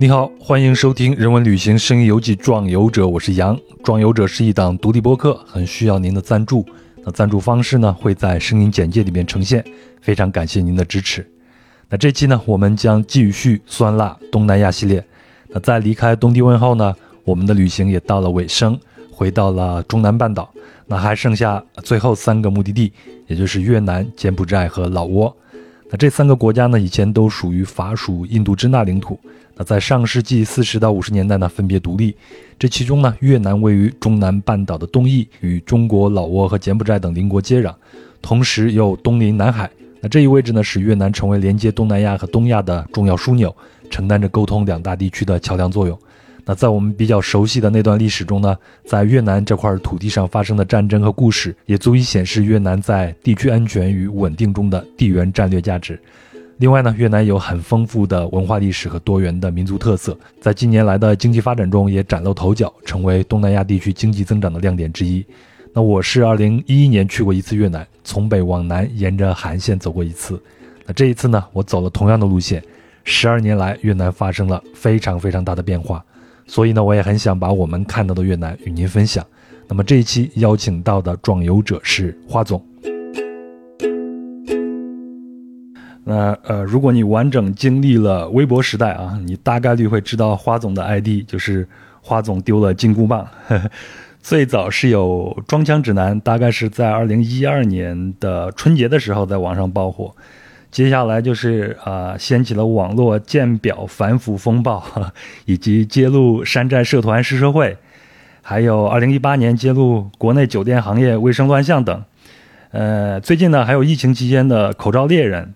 你好，欢迎收听《人文旅行声音游记·壮游者》，我是杨。《壮游者》是一档独立播客，很需要您的赞助。那赞助方式呢，会在声音简介里面呈现。非常感谢您的支持。那这期呢，我们将继续酸辣东南亚系列。那在离开东帝汶后呢，我们的旅行也到了尾声，回到了中南半岛。那还剩下最后三个目的地，也就是越南、柬埔寨和老挝。那这三个国家呢，以前都属于法属印度支那领土。那在上世纪四十到五十年代呢，分别独立。这其中呢，越南位于中南半岛的东翼，与中国、老挝和柬埔寨等邻国接壤，同时又东临南海。那这一位置呢，使越南成为连接东南亚和东亚的重要枢纽，承担着沟通两大地区的桥梁作用。那在我们比较熟悉的那段历史中呢，在越南这块土地上发生的战争和故事，也足以显示越南在地区安全与稳定中的地缘战略价值。另外呢，越南有很丰富的文化历史和多元的民族特色，在近年来的经济发展中也崭露头角，成为东南亚地区经济增长的亮点之一。那我是二零一一年去过一次越南，从北往南沿着海岸线走过一次。那这一次呢，我走了同样的路线。十二年来，越南发生了非常非常大的变化。所以呢，我也很想把我们看到的越南与您分享。那么这一期邀请到的壮游者是花总。那呃，如果你完整经历了微博时代啊，你大概率会知道花总的 ID 就是花总丢了金箍棒。最早是有装腔指南，大概是在二零一二年的春节的时候在网上爆火。接下来就是啊，掀起了网络鉴表反腐风暴，以及揭露山寨社团诗社会，还有2018年揭露国内酒店行业卫生乱象等。呃，最近呢，还有疫情期间的口罩猎人。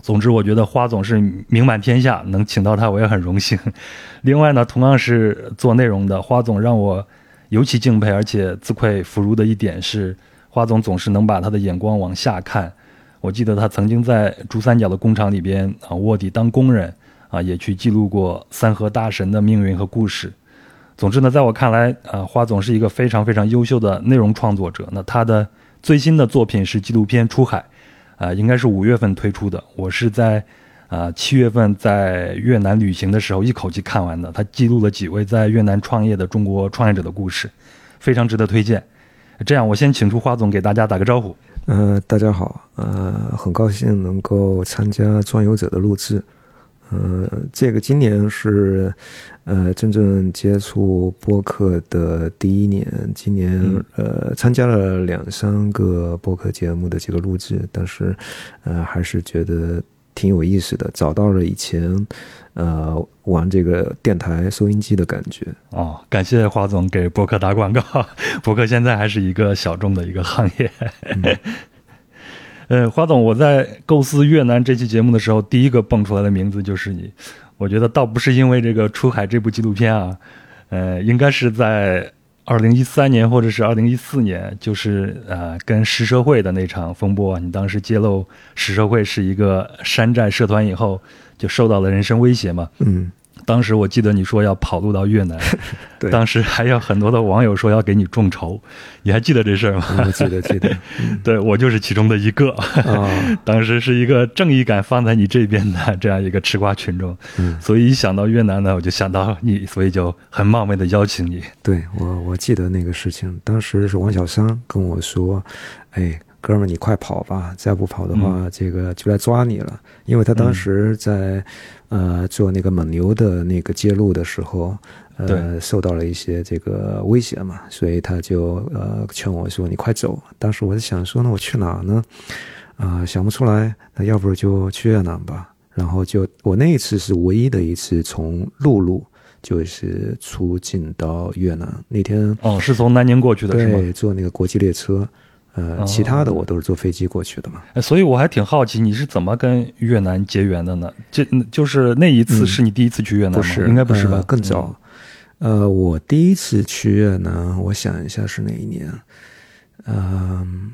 总之，我觉得花总是名满天下，能请到他我也很荣幸。另外呢，同样是做内容的花总，让我尤其敬佩而且自愧弗如的一点是，花总总是能把他的眼光往下看。我记得他曾经在珠三角的工厂里边啊卧底当工人，啊也去记录过三河大神的命运和故事。总之呢，在我看来，啊花总是一个非常非常优秀的内容创作者。那他的最新的作品是纪录片《出海》，啊应该是五月份推出的。我是在啊七月份在越南旅行的时候一口气看完的。他记录了几位在越南创业的中国创业者的故事，非常值得推荐。这样，我先请出花总给大家打个招呼。呃，大家好，呃，很高兴能够参加《壮游者》的录制。呃，这个今年是呃真正接触播客的第一年，今年呃参加了两三个播客节目的这个录制，但是呃还是觉得挺有意思的，找到了以前呃玩这个电台收音机的感觉。哦，感谢华总给博客打广告，博客现在还是一个小众的一个行业。呃，花总，我在构思越南这期节目的时候，第一个蹦出来的名字就是你。我觉得倒不是因为这个《出海》这部纪录片啊，呃，应该是在二零一三年或者是二零一四年，就是呃跟石社会的那场风波，你当时揭露石社会是一个山寨社团以后，就受到了人身威胁嘛。嗯。当时我记得你说要跑路到越南，对，当时还有很多的网友说要给你众筹，你还记得这事儿吗？我记得，记得，对我就是其中的一个。当时是一个正义感放在你这边的这样一个吃瓜群众，所以一想到越南呢，我就想到你，所以就很冒昧的邀请你。对我，我记得那个事情，当时是王小山跟我说：“哎。”哥们儿，你快跑吧！再不跑的话，这个就来抓你了。因为他当时在，呃，做那个蒙牛的那个揭露的时候，呃，受到了一些这个威胁嘛，所以他就呃劝我说：“你快走。”当时我在想说：“那我去哪呢？”啊，想不出来。那要不就去越南吧。然后就我那一次是唯一的一次从陆路就是出境到越南。那天哦，是从南宁过去的，是吗？坐那个国际列车。呃，其他的我都是坐飞机过去的嘛，所以我还挺好奇你是怎么跟越南结缘的呢？这就是那一次是你第一次去越南吗？不是，应该不是吧？更早。呃，我第一次去越南，我想一下是哪一年？嗯，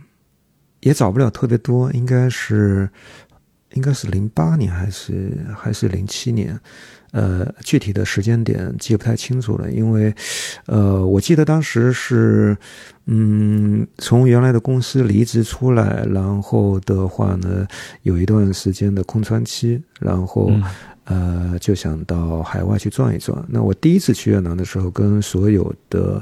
也找不了特别多，应该是应该是零八年还是还是零七年？呃，具体的时间点记不太清楚了，因为，呃，我记得当时是，嗯，从原来的公司离职出来，然后的话呢，有一段时间的空窗期，然后，呃，就想到海外去转一转。那我第一次去越南的时候，跟所有的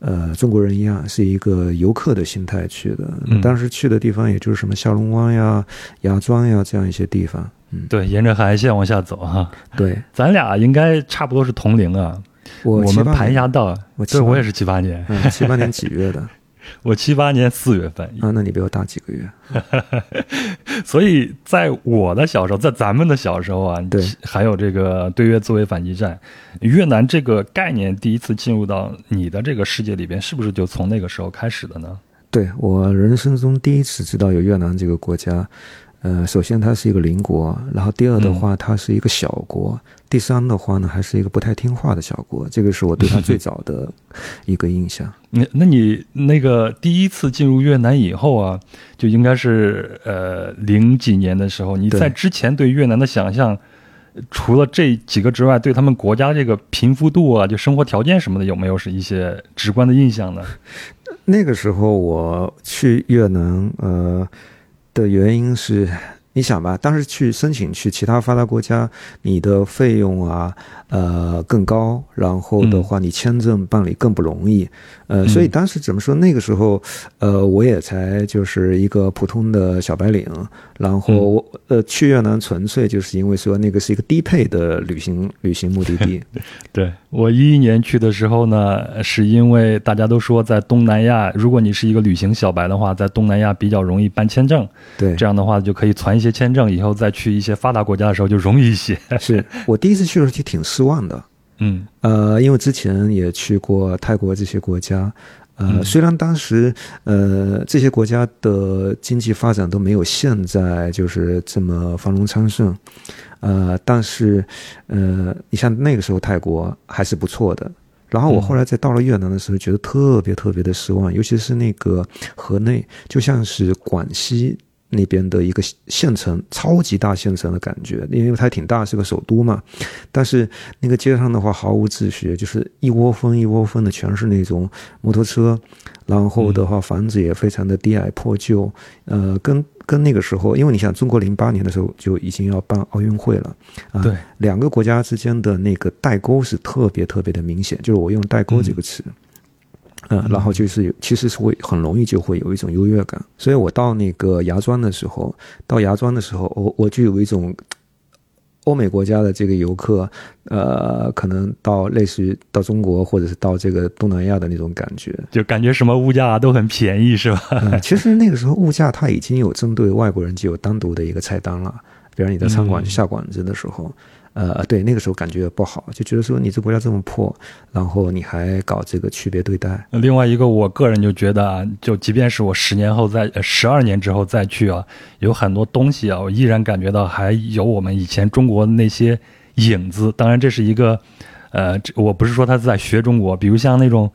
呃中国人一样，是一个游客的心态去的。当时去的地方也就是什么下龙湾呀、芽庄呀这样一些地方。嗯，对，沿着海岸线往下走哈。对，咱俩应该差不多是同龄啊。我我们盘霞道，我对，我也是七八年，七八年几月的？我七八年四月份啊，那你比我大几个月。所以在我的小时候，在咱们的小时候啊，对，还有这个对越自卫反击战，越南这个概念第一次进入到你的这个世界里边，是不是就从那个时候开始的呢？对我人生中第一次知道有越南这个国家。呃，首先它是一个邻国，然后第二的话，它是一个小国，第三的话呢，还是一个不太听话的小国，这个是我对它最早的一个印象。那那你那个第一次进入越南以后啊，就应该是呃零几年的时候，你在之前对越南的想象，除了这几个之外，对他们国家这个贫富度啊，就生活条件什么的，有没有是一些直观的印象呢？那个时候我去越南，呃。的原因是，你想吧，当时去申请去其他发达国家，你的费用啊，呃，更高，然后的话，你签证办理更不容易，呃，所以当时怎么说？那个时候，呃，我也才就是一个普通的小白领，然后呃，去越南纯粹就是因为说那个是一个低配的旅行旅行目的地。对。我一一年去的时候呢，是因为大家都说在东南亚，如果你是一个旅行小白的话，在东南亚比较容易办签证。对，这样的话就可以攒一些签证，以后再去一些发达国家的时候就容易一些。是我第一次去的时候就挺失望的。嗯，呃，因为之前也去过泰国这些国家，呃，虽然当时呃这些国家的经济发展都没有现在就是这么繁荣昌盛。呃，但是，呃，你像那个时候泰国还是不错的。然后我后来在到了越南的时候，觉得特别特别的失望，尤其是那个河内，就像是广西那边的一个县城，超级大县城的感觉，因为它挺大，是个首都嘛。但是那个街上的话毫无秩序，就是一窝蜂一窝蜂的，全是那种摩托车，然后的话房子也非常的低矮破旧，呃，跟。跟那个时候，因为你想，中国零八年的时候就已经要办奥运会了，啊，对，两个国家之间的那个代沟是特别特别的明显，就是我用代沟这个词，嗯，然后就是有，其实是会很容易就会有一种优越感，所以我到那个芽庄的时候，到芽庄的时候，我我就有一种。欧美国家的这个游客，呃，可能到类似于到中国或者是到这个东南亚的那种感觉，就感觉什么物价都很便宜，是吧？其实那个时候物价它已经有针对外国人就有单独的一个菜单了，比如你在餐馆下馆子的时候。呃，对，那个时候感觉不好，就觉得说你这国家这么破，然后你还搞这个区别对待。另外一个，我个人就觉得啊，就即便是我十年后再十二年之后再去啊，有很多东西啊，我依然感觉到还有我们以前中国那些影子。当然，这是一个，呃，我不是说他在学中国，比如像那种，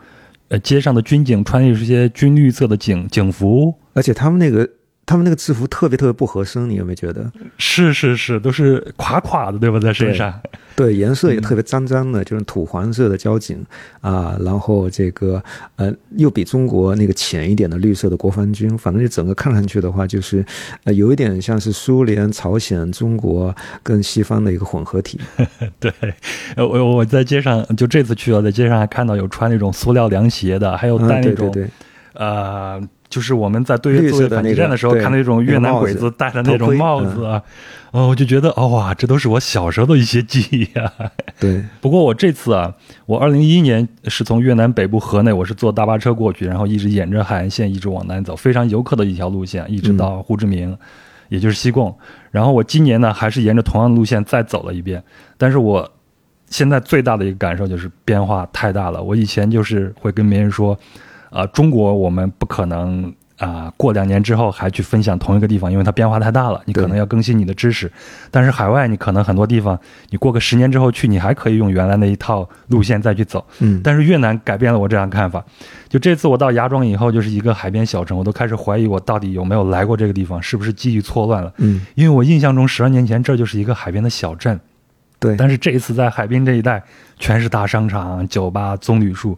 呃，街上的军警穿的这些军绿色的警警服，而且他们那个。他们那个制服特别特别不合身，你有没有觉得？是是是，都是垮垮的，对吧？在身上，对，颜色也特别脏脏的，就是土黄色的交警啊，然后这个呃，又比中国那个浅一点的绿色的国防军，反正就整个看上去的话，就是呃，有一点像是苏联、朝鲜、中国跟西方的一个混合体。对，我我在街上就这次去了，在街上还看到有穿那种塑料凉鞋的，还有戴那种呃。就是我们在对越自卫反击战的时候看那种越南鬼子戴的那种帽子啊，哦，我就觉得哦哇，这都是我小时候的一些记忆啊。对，不过我这次啊，我二零一一年是从越南北部河内，我是坐大巴车过去，然后一直沿着海岸线一直往南走，非常游客的一条路线，一直到胡志明，也就是西贡。然后我今年呢，还是沿着同样的路线再走了一遍。但是我现在最大的一个感受就是变化太大了。我以前就是会跟别人说。啊，中国我们不可能啊，过两年之后还去分享同一个地方，因为它变化太大了，你可能要更新你的知识。但是海外，你可能很多地方，你过个十年之后去，你还可以用原来那一套路线再去走。嗯。但是越南改变了我这样看法，就这次我到芽庄以后，就是一个海边小城，我都开始怀疑我到底有没有来过这个地方，是不是记忆错乱了？嗯。因为我印象中十二年前这就是一个海边的小镇，对。但是这一次在海滨这一带，全是大商场、酒吧、棕榈树。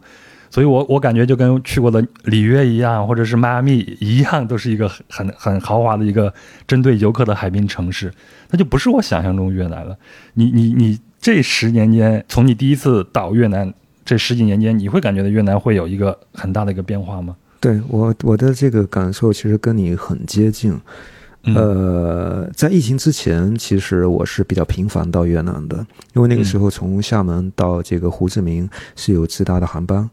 所以我我感觉就跟去过的里约一样，或者是迈阿密一样，都是一个很很豪华的一个针对游客的海滨城市。那就不是我想象中越南了。你你你这十年间，从你第一次到越南这十几年间，你会感觉到越南会有一个很大的一个变化吗？对我我的这个感受其实跟你很接近。呃，在疫情之前，其实我是比较频繁到越南的，因为那个时候从厦门到这个胡志明是有直达的航班，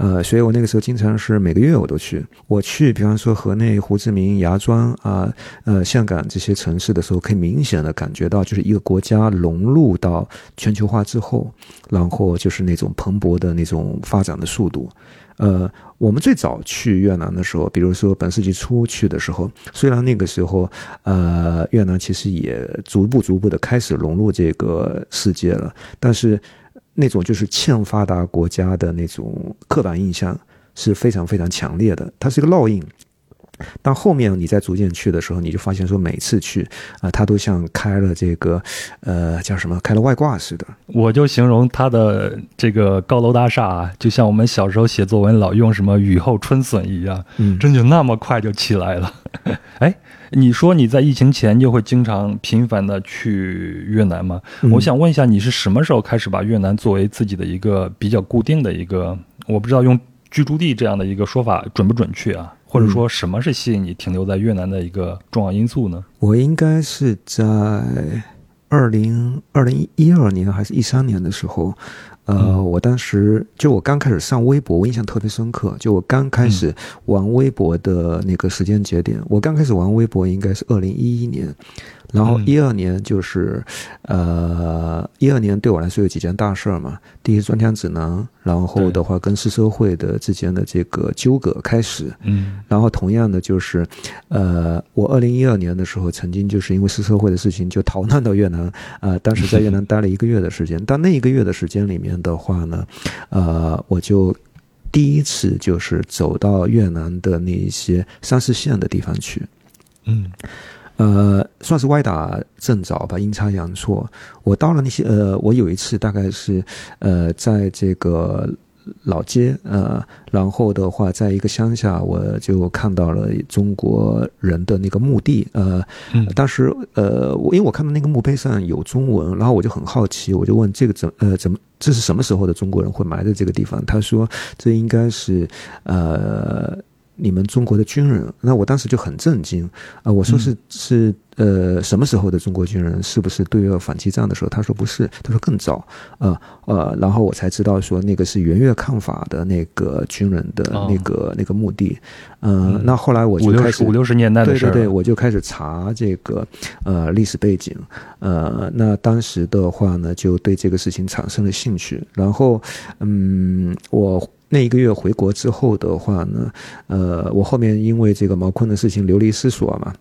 呃，所以我那个时候经常是每个月我都去。我去，比方说河内、胡志明、芽庄啊，呃，香港这些城市的时候，可以明显的感觉到，就是一个国家融入到全球化之后，然后就是那种蓬勃的那种发展的速度。呃，我们最早去越南的时候，比如说本世纪初去的时候，虽然那个时候，呃，越南其实也逐步逐步的开始融入这个世界了，但是那种就是欠发达国家的那种刻板印象是非常非常强烈的，它是一个烙印。但后面你再逐渐去的时候，你就发现说，每次去啊，它都像开了这个，呃，叫什么，开了外挂似的。我就形容它的这个高楼大厦，啊就像我们小时候写作文老用什么雨后春笋一样，嗯，真就那么快就起来了。哎，你说你在疫情前就会经常频繁的去越南吗？我想问一下，你是什么时候开始把越南作为自己的一个比较固定的一个，我不知道用居住地这样的一个说法准不准确啊？或者说，什么是吸引你停留在越南的一个重要因素呢？我应该是在二零二零一二年还是一三年的时候，呃，我当时就我刚开始上微博，我印象特别深刻。就我刚开始玩微博的那个时间节点，我刚开始玩微博应该是二零一一年。然后一二年就是，呃，一二年对我来说有几件大事儿嘛。第一，专枪指南，然后的话跟市社会的之间的这个纠葛开始。嗯。然后同样的就是，呃，我二零一二年的时候曾经就是因为市社会的事情就逃难到越南，呃，当时在越南待了一个月的时间。但那一个月的时间里面的话呢，呃，我就第一次就是走到越南的那一些三四线的地方去。嗯。呃，算是歪打正着吧，阴差阳错，我到了那些呃，我有一次大概是呃，在这个老街呃，然后的话，在一个乡下，我就看到了中国人的那个墓地呃，当时呃，我因为我看到那个墓碑上有中文，然后我就很好奇，我就问这个怎呃怎么这是什么时候的中国人会埋在这个地方？他说这应该是呃。你们中国的军人，那我当时就很震惊啊！我说是是呃什么时候的中国军人？是不是对越反击战的时候？他说不是，他说更早呃呃，然后我才知道说那个是援越抗法的那个军人的那个那个墓地。嗯，那后来我就开始五六十年代的事对对对，我就开始查这个呃历史背景。呃，那当时的话呢，就对这个事情产生了兴趣。然后嗯，我。那一个月回国之后的话呢，呃，我后面因为这个毛坤的事情流离失所嘛。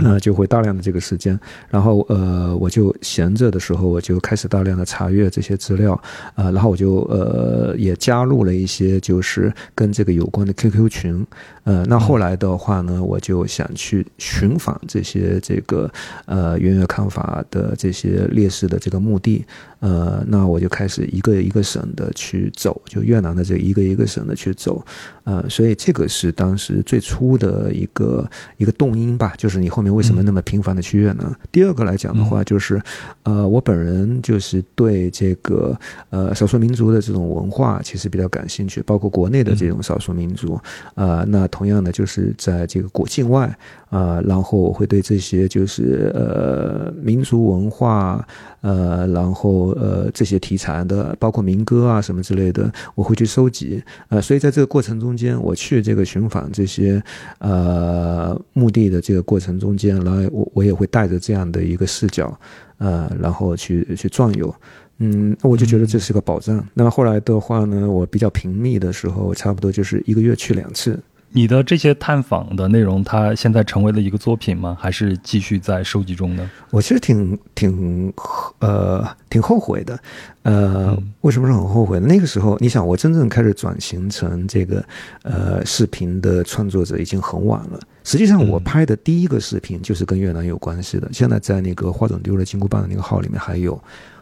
那就会大量的这个时间，然后呃，我就闲着的时候，我就开始大量的查阅这些资料，呃，然后我就呃也加入了一些就是跟这个有关的 QQ 群，呃，那后来的话呢，我就想去寻访这些这个呃援越抗法的这些烈士的这个墓地，呃，那我就开始一个一个省的去走，就越南的这一个一个省的去走，呃，所以这个是当时最初的一个一个动因吧，就是你。后面为什么那么频繁的去越南？第二个来讲的话，就是，呃，我本人就是对这个呃少数民族的这种文化其实比较感兴趣，包括国内的这种少数民族，呃，那同样的就是在这个国境外啊，然后我会对这些就是呃民族文化，呃，然后呃这些题材的，包括民歌啊什么之类的，我会去收集，呃，所以在这个过程中间，我去这个寻访这些呃墓地的这个过程。中间，然后我我也会带着这样的一个视角，呃，然后去去转悠，嗯，我就觉得这是个保障。那么后来的话呢，我比较频密的时候，差不多就是一个月去两次。你的这些探访的内容，它现在成为了一个作品吗？还是继续在收集中呢？我其实挺挺呃挺后悔的，呃，为什么是很后悔？那个时候，你想，我真正开始转型成这个呃视频的创作者已经很晚了。实际上，我拍的第一个视频就是跟越南有关系的。现在在那个花总丢了金箍棒的那个号里面还有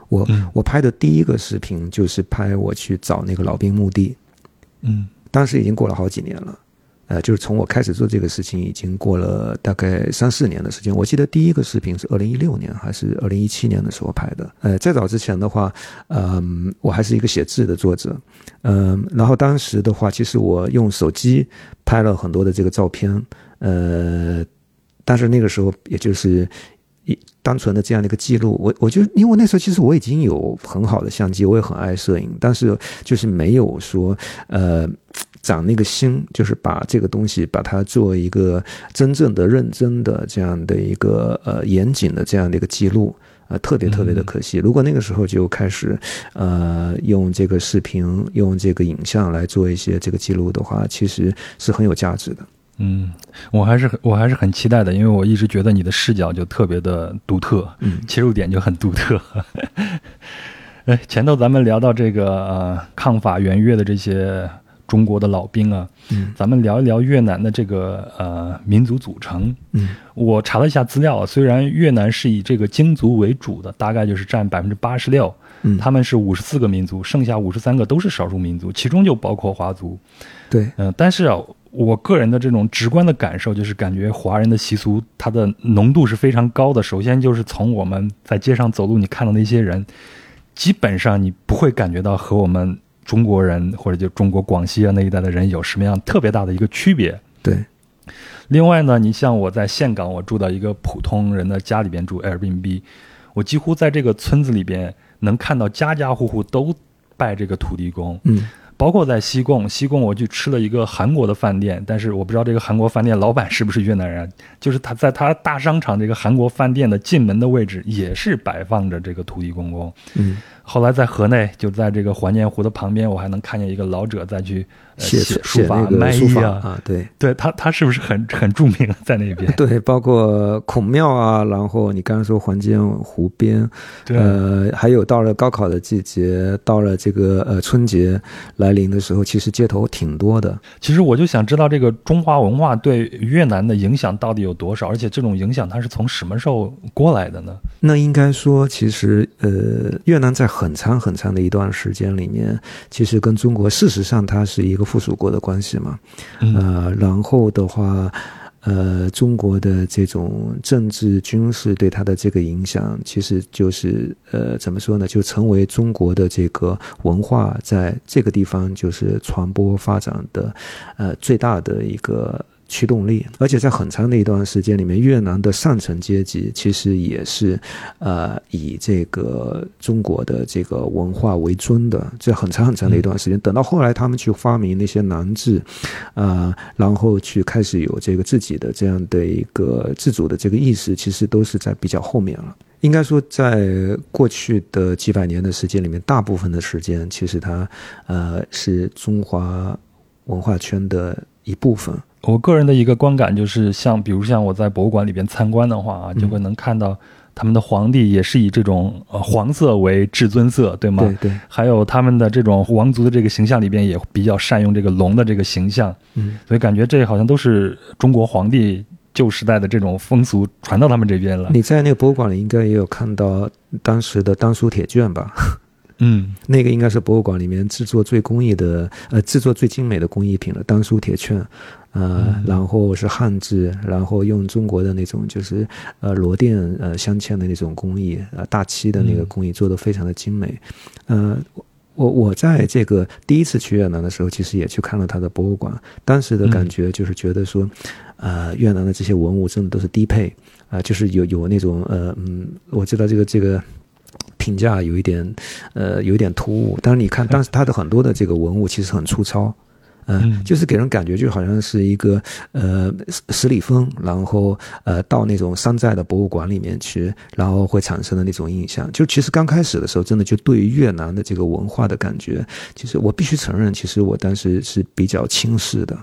我我拍的第一个视频，就是拍我去找那个老兵墓地。嗯当时已经过了好几年了。呃，就是从我开始做这个事情，已经过了大概三四年的时间。我记得第一个视频是二零一六年还是二零一七年的时候拍的。呃，再早之前的话，嗯、我还是一个写字的作者，嗯、然后当时的话，其实我用手机拍了很多的这个照片，呃，但是那个时候也就是一单纯的这样的一个记录，我我就因为那时候其实我已经有很好的相机，我也很爱摄影，但是就是没有说呃长那个心，就是把这个东西把它做一个真正的认真的这样的一个呃严谨的这样的一个记录。呃，特别特别的可惜。如果那个时候就开始，呃，用这个视频、用这个影像来做一些这个记录的话，其实是很有价值的。嗯，我还是很我还是很期待的，因为我一直觉得你的视角就特别的独特，嗯切入点就很独特。哎，前头咱们聊到这个呃抗法援越的这些中国的老兵啊，嗯咱们聊一聊越南的这个呃民族组成。嗯我查了一下资料，虽然越南是以这个京族为主的，大概就是占百分之八十六，嗯，他们是五十四个民族，剩下五十三个都是少数民族，其中就包括华族。对，嗯、但是啊，我个人的这种直观的感受就是，感觉华人的习俗它的浓度是非常高的。首先就是从我们在街上走路，你看到那些人，基本上你不会感觉到和我们中国人或者就中国广西啊那一带的人有什么样特别大的一个区别。对，另外呢，你像我在岘港，我住到一个普通人的家里边住 Airbnb，我几乎在这个村子里边能看到家家户户都拜这个土地公。嗯包括在西贡，西贡我去吃了一个韩国的饭店，但是我不知道这个韩国饭店老板是不是越南人，就是他在他大商场这个韩国饭店的进门的位置也是摆放着这个土地公公。嗯，后来在河内，就在这个怀念湖的旁边，我还能看见一个老者在去、呃、写书法卖艺啊。啊，对。对他，他是不是很很著名在那边？对，包括孔庙啊，然后你刚刚说环建湖边，对，呃，还有到了高考的季节，到了这个呃春节来临的时候，其实街头挺多的。其实我就想知道这个中华文化对越南的影响到底有多少，而且这种影响它是从什么时候过来的呢？那应该说，其实呃，越南在很长很长的一段时间里面，其实跟中国事实上它是一个附属国的关系嘛。嗯呃，然后的话，呃，中国的这种政治军事对它的这个影响，其实就是呃，怎么说呢？就成为中国的这个文化在这个地方就是传播发展的呃最大的一个。驱动力，而且在很长的一段时间里面，越南的上层阶级其实也是，呃，以这个中国的这个文化为尊的。这很长很长的一段时间，等到后来他们去发明那些南制，呃，然后去开始有这个自己的这样的一个自主的这个意识，其实都是在比较后面了。应该说，在过去的几百年的时间里面，大部分的时间其实它，呃，是中华文化圈的一部分。我个人的一个观感就是像，比如像我在博物馆里边参观的话啊，就会能看到他们的皇帝也是以这种呃黄色为至尊色，对吗？对对，还有他们的这种王族的这个形象里边也比较善用这个龙的这个形象，嗯，所以感觉这好像都是中国皇帝旧时代的这种风俗传到他们这边了。你在那个博物馆里应该也有看到当时的当书铁券吧？嗯 那个应该是博物馆里面制作最工艺的，呃，制作最精美的工艺品了，当书铁券，呃，嗯然后是汉字，然后用中国的那种就是呃螺钿呃镶嵌的那种工艺，呃大漆的那个嗯工艺做的非常的精美，呃。我我在这个第一次去越南的时候，其实也去看了他的博物馆。当时的感觉就是觉得说，呃，越南的这些文物真的都是低配啊、就是有有那种呃嗯，我知道这个这个评价有一点呃有一点突兀。但是你看，当时他的很多的这个文物其实很粗糙。呃嗯就是给人感觉就好像是一个呃十十里峰，然后呃到那种山寨的博物馆里面去，然后会产生的那种印象。就其实刚开始的时候，真的就对于越南的这个文化的感觉，其实我必须承认，其实我当时是比较轻视的。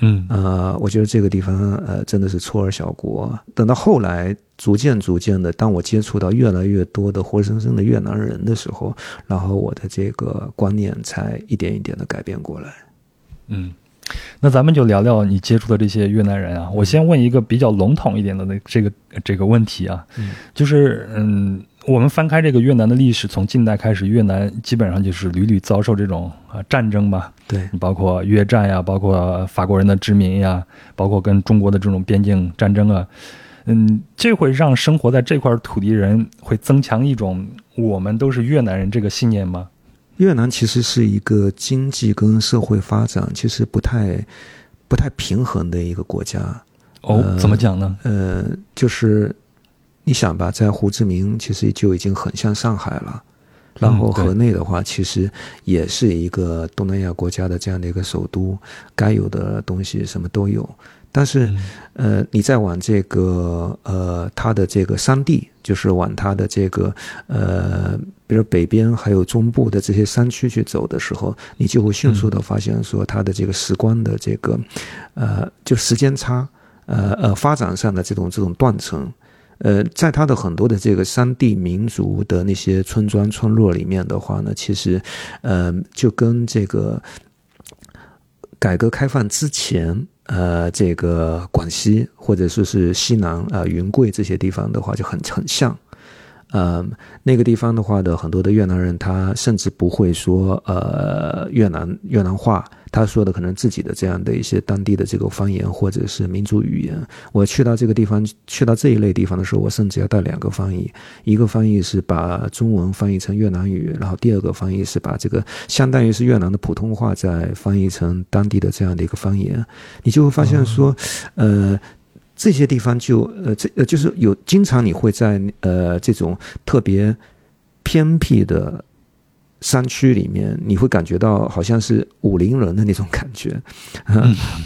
嗯呃，我觉得这个地方呃真的是出尔小国。等到后来逐渐逐渐的，当我接触到越来越多的活生生的越南人的时候，然后我的这个观念才一点一点的改变过来。嗯，那咱们就聊聊你接触的这些越南人啊。我先问一个比较笼统一点的那这个这个问题啊，嗯就是嗯，我们翻开这个越南的历史，从近代开始，越南基本上就是屡屡遭受这种啊战争吧，对，包括越战呀，包括法国人的殖民呀，包括跟中国的这种边境战争啊，嗯，这会让生活在这块土地人会增强一种我们都是越南人这个信念吗？越南其实是一个经济跟社会发展其实不太不太平衡的一个国家。哦，怎么讲呢？呃，就是你想吧，在胡志明其实就已经很像上海了，然后河内的话，其实也是一个东南亚国家的这样的一个首都，该有的东西什么都有。但是，呃，你再往这个呃，它的这个山地，就是往它的这个呃，比如北边还有中部的这些山区去走的时候，你就会迅速的发现说，它的这个时光的这个呃，就时间差，呃呃，发展上的这种这种断层，呃，在它的很多的这个山地民族的那些村庄村落里面的话呢，其实，呃，就跟这个改革开放之前。呃，这个广西或者说是西南啊，云贵这些地方的话就很很像。呃，那个地方的话的很多的越南人，他甚至不会说呃越南越南话，他说的可能自己的这样的一些当地的这个方言或者是民族语言。我去到这个地方，去到这一类地方的时候，我甚至要带两个翻译，一个翻译是把中文翻译成越南语，然后第二个翻译是把这个相当于是越南的普通话再翻译成当地的这样的一个方言，你就会发现说，呃。这些地方就呃，这呃就是有经常你会在呃这种特别偏僻的山区里面，你会感觉到好像是武陵人的那种感觉，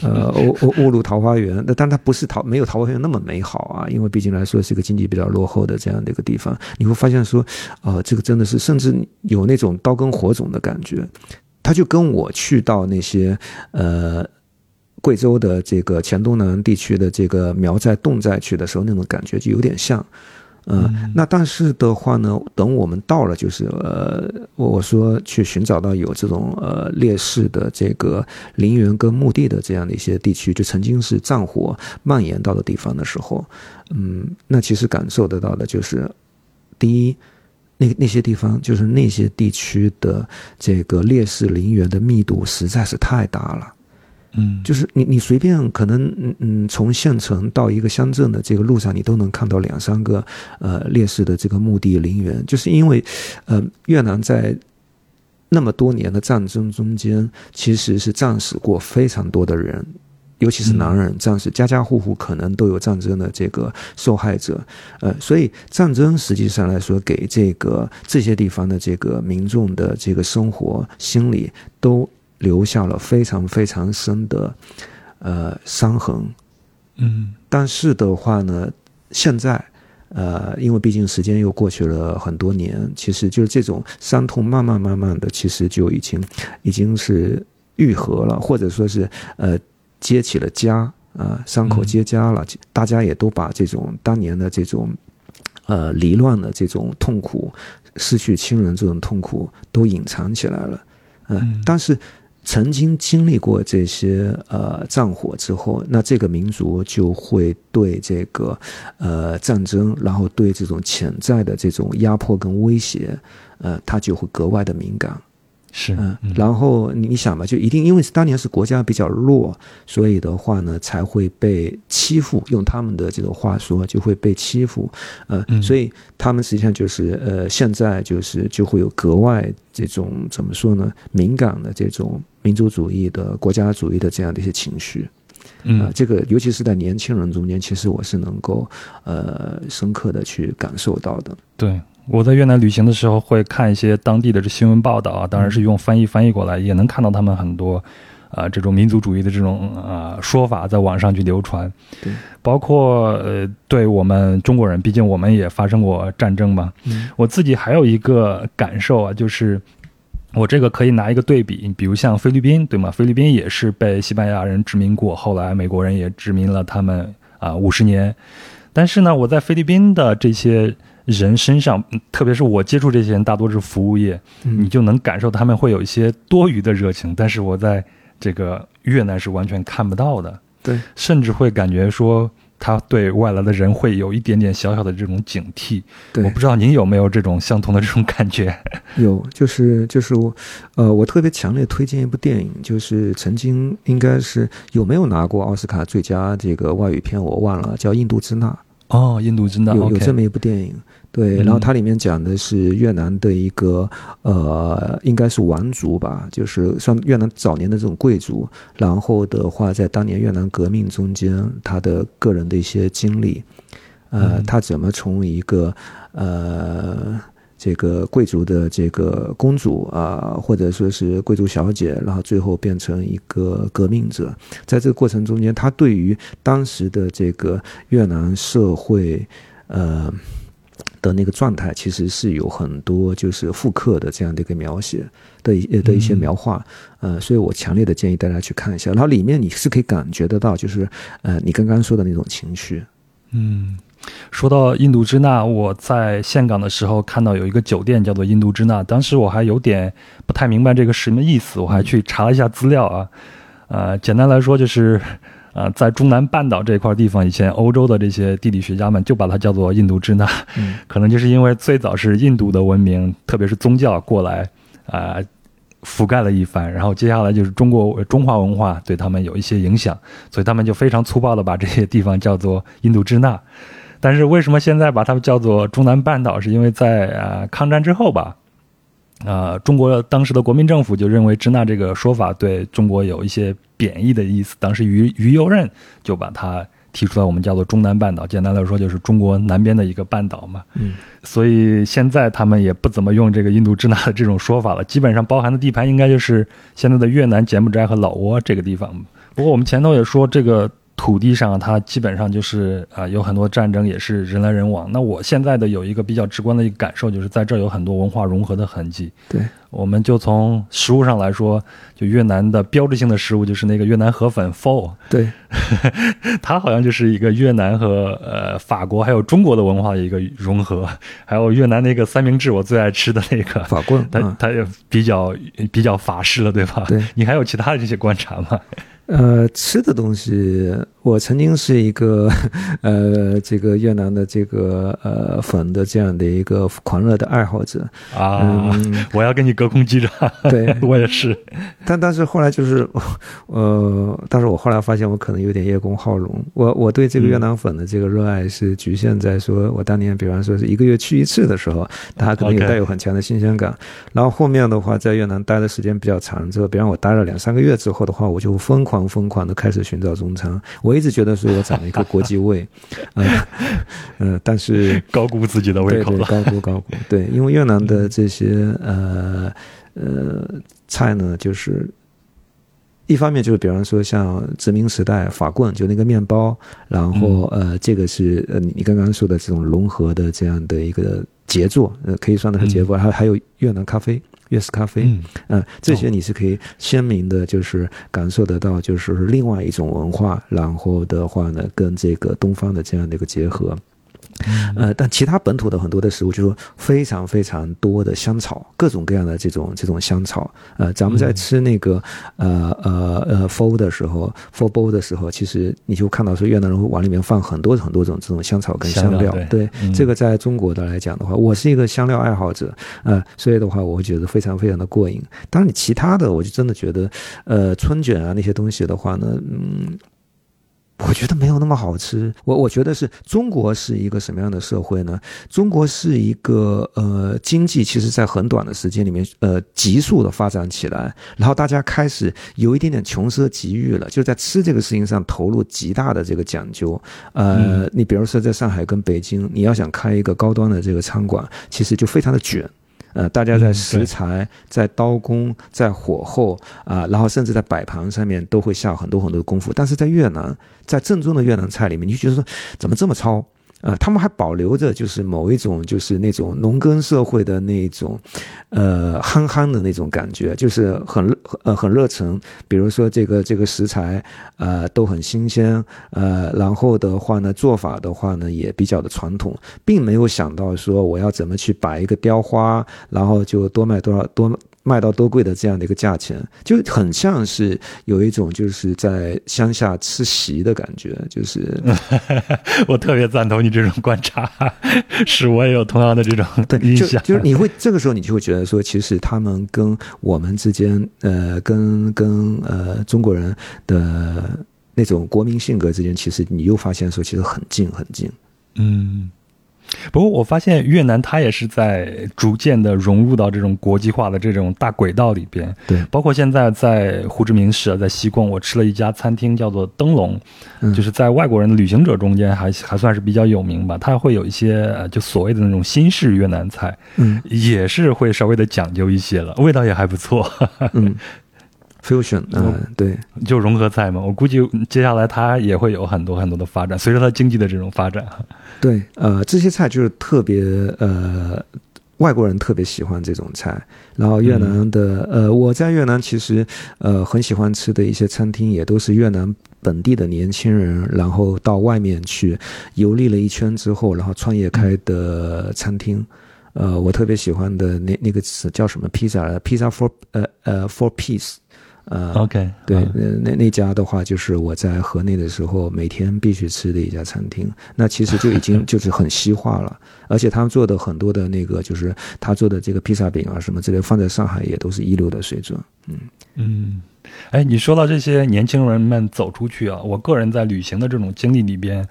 呃，乌乌乌鲁桃花源，那但它不是桃，没有桃花源那么美好啊，因为毕竟来说是一个经济比较落后的这样的一个地方，你会发现说，啊，这个真的是甚至有那种刀耕火种的感觉，他就跟我去到那些呃。贵州的这个黔东南地区的这个苗寨侗寨去的时候，那种感觉就有点像，嗯，那但是的话呢，等我们到了，就是呃，我说去寻找到有这种呃烈士的这个陵园跟墓地的这样的一些地区，就曾经是战火蔓延到的地方的时候，嗯，那其实感受得到的就是，第一，那那些地方就是那些地区的这个烈士陵园的密度实在是太大了。嗯，就是你你随便可能嗯嗯从县城到一个乡镇的这个路上，你都能看到两三个呃烈士的这个墓地陵园，就是因为呃越南在那么多年的战争中间，其实是战死过非常多的人，尤其是男人战死，家家户户可能都有战争的这个受害者，呃，所以战争实际上来说给这个这些地方的这个民众的这个生活心理都。留下了非常非常深的，呃伤痕，嗯，但是的话呢，现在，呃，因为毕竟时间又过去了很多年，其实就是这种伤痛慢慢慢慢的，其实就已经已经是愈合了，或者说是呃结起了痂啊，伤口结痂了，大家也都把这种当年的这种呃离乱的这种痛苦，失去亲人这种痛苦都隐藏起来了，嗯，但是。曾经经历过这些呃战火之后，那这个民族就会对这个呃战争，然后对这种潜在的这种压迫跟威胁，呃，他就会格外的敏感。是，嗯，然后你想吧，就一定因为是当年是国家比较弱，所以的话呢，才会被欺负。用他们的这个话说，就会被欺负。呃，所以他们实际上就是呃，现在就是就会有格外这种怎么说呢，敏感的这种民族主义的国家主义的这样的一些情绪。嗯，这个尤其是在年轻人中间，其实我是能够呃深刻的去感受到的。对。我在越南旅行的时候会看一些当地的这新闻报道啊，当然是用翻译翻译过来，也能看到他们很多，啊，这种民族主义的这种啊说法在网上去流传。对，包括呃，对我们中国人，毕竟我们也发生过战争嘛。嗯。我自己还有一个感受啊，就是我这个可以拿一个对比，比如像菲律宾，对吗？菲律宾也是被西班牙人殖民过，后来美国人也殖民了他们啊五十年。但是呢，我在菲律宾的这些。人身上，特别是我接触这些人，大多是服务业，你就能感受他们会有一些多余的热情。但是我在这个越南是完全看不到的，对，甚至会感觉说他对外来的人会有一点点小小的这种警惕。对，我不知道您有没有这种相同的这种感觉？有，就是就是我，呃，我特别强烈推荐一部电影，就是曾经应该是有没有拿过奥斯卡最佳这个外语片，我忘了，叫《印度支那》。哦，印度真的有有这么一部电影。对，然后它里面讲的是越南的一个呃，应该是王族吧，就是算越南早年的这种贵族。然后的话，在当年越南革命中间，他的个人的一些经历，呃，他怎么从一个呃这个贵族的这个公主啊，或者说是贵族小姐，然后最后变成一个革命者，在这个过程中间，他对于当时的这个越南社会，呃。的那个状态其实是有很多就是复刻的这样的一个描写的一的一些描画，呃，所以我强烈的建议大家去看一下。然后里面你是可以感觉得到，就是呃，你刚刚说的那种情绪。嗯，说到印度支那，我在岘港的时候看到有一个酒店叫做印度支那，当时我还有点不太明白这个什么意思，我还去查了一下资料啊，呃，简单来说就是。啊，在中南半岛这块地方，以前欧洲的这些地理学家们就把它叫做印度支那，可能就是因为最早是印度的文明，特别是宗教过来啊覆盖了一番，然后接下来就是中国中华文化对他们有一些影响，所以他们就非常粗暴的把这些地方叫做印度支那。但是为什么现在把它们叫做中南半岛？是因为在呃抗战之后吧。呃，中国当时的国民政府就认为“支那”这个说法对中国有一些贬义的意思，当时于于右任就把它提出来，我们叫做中南半岛。简单来说，就是中国南边的一个半岛嘛。嗯，所以现在他们也不怎么用这个“印度支那”的这种说法了，基本上包含的地盘应该就是现在的越南、柬埔寨和老挝这个地方。不过我们前头也说这个。土地上，它基本上就是啊，有很多战争，也是人来人往。那我现在的有一个比较直观的一个感受，就是在这儿有很多文化融合的痕迹。对，我们就从食物上来说，就越南的标志性的食物就是那个越南河粉 pho。对，它好像就是一个越南和呃法国还有中国的文化的一个融合。还有越南那个三明治，我最爱吃的那个法棍，它它也比较比较法式了，对吧？对，你还有其他的这些观察吗？呃，吃的东西，我曾经是一个，呃，这个越南的这个呃粉的这样的一个狂热的爱好者啊。我要跟你隔空击掌。对，我也是。但但是后来就是，呃，但是我后来发现我可能有点叶公好龙。我我对这个越南粉的这个热爱是局限在说，我当年比方说是一个月去一次的时候，它可能也带有很强的新鲜感。然后后面的话，在越南待的时间比较长之后，比方我待了两三个月之后的话，我就疯狂。疯狂的开始寻找中餐，我一直觉得是我长了一个国际胃，嗯 嗯，但是高估自己的胃口了，高估高估，对，因为越南的这些呃呃菜呢，就是一方面就是比方说像殖民时代法棍，就那个面包，然后呃这个是呃你刚刚说的这种融合的这样的一个杰作，呃可以算得上杰作，还还有越南咖啡。悦式咖啡，嗯，这些你是可以鲜明的，就是感受得到，就是另外一种文化，然后的话呢，跟这个东方的这样的一个结合。呃，但其他本土的很多的食物，就是非常非常多的香草，各种各样的这种这种香草。呃，咱们在吃那个呃呃呃 f o 的时候 f o bowl 的时候，其实你就看到说越南人会往里面放很多很多种这种香草跟香料。对，这个在中国的来讲的话，我是一个香料爱好者，呃，所以的话，我会觉得非常非常的过瘾。当然，你其他的，我就真的觉得，呃，春卷啊那些东西的话呢，嗯。我觉得没有那么好吃。我我觉得是中国是一个什么样的社会呢？中国是一个呃经济其实在很短的时间里面呃急速的发展起来，然后大家开始有一点点穷奢极欲了，就在吃这个事情上投入极大的这个讲究。呃，你比如说在上海跟北京，你要想开一个高端的这个餐馆，其实就非常的卷。呃，大家在食材、在刀工、在火候啊，然后甚至在摆盘上面都会下很多很多功夫。但是在越南，在正宗的越南菜里面，你就觉得说怎么这么糙？呃，他们还保留着就是某一种就是那种农耕社会的那种，呃，憨憨的那种感觉，就是很呃很热忱。比如说这个这个食材，呃，都很新鲜，呃，然后的话呢，做法的话呢也比较的传统，并没有想到说我要怎么去摆一个雕花，然后就多卖多少多。卖到多贵的这样的一个价钱，就很像是有一种就是在乡下吃席的感觉，就是 我特别赞同你这种观察，是我也有同样的这种 印象，就是你会这个时候你就会觉得说，其实他们跟我们之间，呃，跟跟呃中国人的那种国民性格之间，其实你又发现说，其实很近很近，嗯。不过我发现越南它也是在逐渐的融入到这种国际化的这种大轨道里边。对，包括现在在胡志明市，在西贡，我吃了一家餐厅叫做灯笼，就是在外国人的旅行者中间还还算是比较有名吧。它会有一些就所谓的那种新式越南菜，嗯，也是会稍微的讲究一些了，味道也还不错。嗯。fusion，嗯，对，就融合菜嘛。我估计接下来它也会有很多很多的发展，随着它经济的这种发展。对，呃，这些菜就是特别呃，外国人特别喜欢这种菜。然后越南的，呃，我在越南其实呃很喜欢吃的一些餐厅，也都是越南本地的年轻人，然后到外面去游历了一圈之后，然后创业开的餐厅。呃，我特别喜欢的那那个词叫什么？pizza，pizza for 呃呃 for peace。呃，OK，对，那那家的话，就是我在河内的时候每天必须吃的一家餐厅。那其实就已经 就是很西化了，而且他们做的很多的那个，就是他做的这个披萨饼啊什么之类，放在上海也都是一流的水准。嗯嗯，哎，你说到这些年轻人们走出去啊，我个人在旅行的这种经历里边，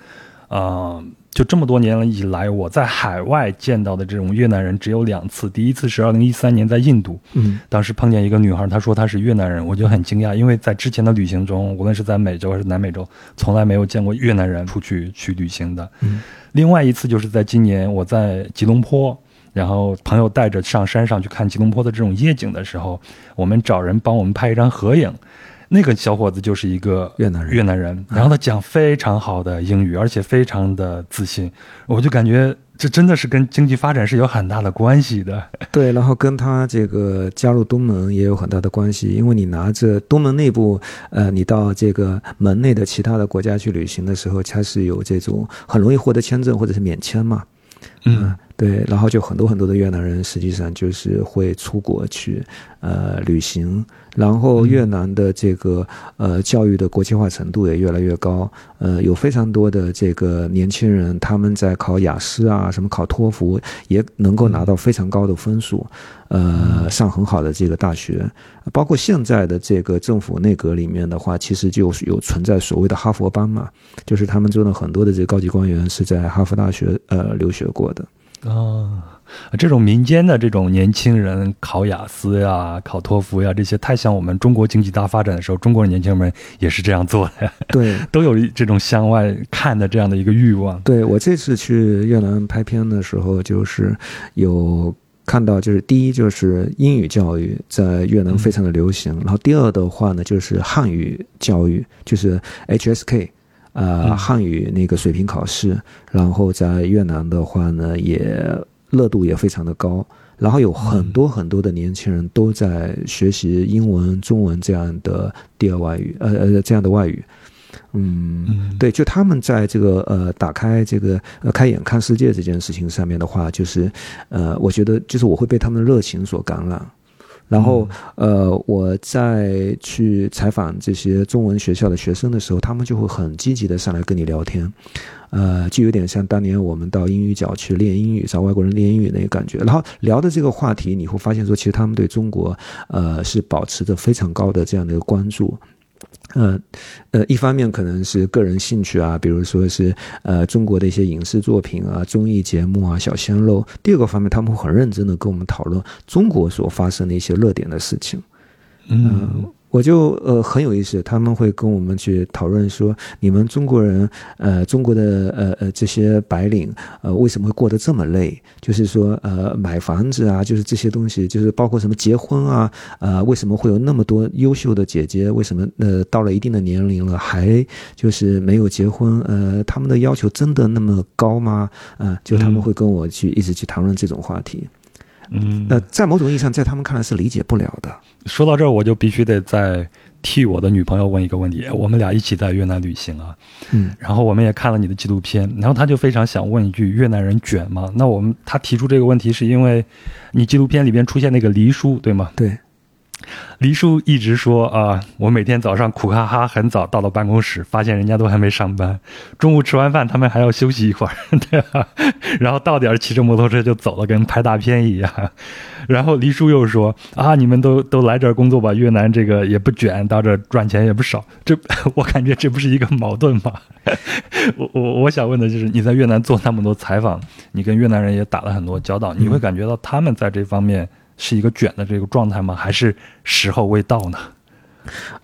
啊。就这么多年以来，我在海外见到的这种越南人只有两次。第一次是二零一三年在印度，嗯，当时碰见一个女孩，她说她是越南人，我就很惊讶，因为在之前的旅行中，无论是在美洲还是南美洲，从来没有见过越南人出去去旅行的。嗯，另外一次就是在今年我在吉隆坡，然后朋友带着上山上去看吉隆坡的这种夜景的时候，我们找人帮我们拍一张合影。那个小伙子就是一个越南人，越南人，然后他讲非常好的英语，而且非常的自信，我就感觉这真的是跟经济发展是有很大的关系的。对，然后跟他这个加入东盟也有很大的关系，因为你拿着东盟内部，呃，你到这个门内的其他的国家去旅行的时候，它是有这种很容易获得签证或者是免签嘛。嗯，对，然后就很多很多的越南人实际上就是会出国去呃旅行。然后越南的这个呃教育的国际化程度也越来越高，呃有非常多的这个年轻人他们在考雅思啊，什么考托福也能够拿到非常高的分数，呃上很好的这个大学，包括现在的这个政府内阁里面的话，其实就有存在所谓的哈佛班嘛，就是他们中的很多的这个高级官员是在哈佛大学呃留学过的。哦。这种民间的这种年轻人考雅思呀、考托福呀，这些太像我们中国经济大发展的时候，中国的年轻人也是这样做的。对，都有这种向外看的这样的一个欲望。对我这次去越南拍片的时候，就是有看到，就是第一就是英语教育在越南非常的流行，然后第二的话呢，就是汉语教育，就是 HSK，啊，汉语那个水平考试，然后在越南的话呢也。热度也非常的高，然后有很多很多的年轻人都在学习英文、中文这样的第二外语，呃呃这样的外语，嗯，对，就他们在这个呃打开这个呃开眼看世界这件事情上面的话，就是呃，我觉得就是我会被他们的热情所感染。然后，呃，我在去采访这些中文学校的学生的时候，他们就会很积极的上来跟你聊天，呃，就有点像当年我们到英语角去练英语，找外国人练英语那个感觉。然后聊的这个话题，你会发现说，其实他们对中国，呃，是保持着非常高的这样的一个关注。呃，呃，一方面可能是个人兴趣啊，比如说是呃中国的一些影视作品啊、综艺节目啊、小鲜肉；第二个方面，他们会很认真的跟我们讨论中国所发生的一些热点的事情。嗯。我就呃很有意思，他们会跟我们去讨论说，你们中国人，呃，中国的呃呃这些白领，呃，为什么会过得这么累？就是说，呃，买房子啊，就是这些东西，就是包括什么结婚啊，呃，为什么会有那么多优秀的姐姐？为什么呃到了一定的年龄了还就是没有结婚？呃，他们的要求真的那么高吗？啊，就他们会跟我去一直去谈论这种话题。嗯，那，在某种意义上，在他们看来是理解不了的。说到这儿，我就必须得再替我的女朋友问一个问题。我们俩一起在越南旅行啊，嗯，然后我们也看了你的纪录片，然后他就非常想问一句：越南人卷吗？那我们他提出这个问题，是因为你纪录片里边出现那个黎叔，对吗？对，黎叔一直说啊，我每天早上苦哈哈很早到了办公室，发现人家都还没上班。中午吃完饭，他们还要休息一会儿，对吧？然后到点骑着摩托车就走了，跟拍大片一样。然后黎叔又说啊，你们都都来这儿工作吧，越南这个也不卷，到这赚钱也不少。这 我感觉这不是一个矛盾吗？我我我想问的就是你在越南做那么多采访，你跟越南人也打了很多交道，你会感觉到他们在这方面。是一个卷的这个状态吗？还是时候未到呢？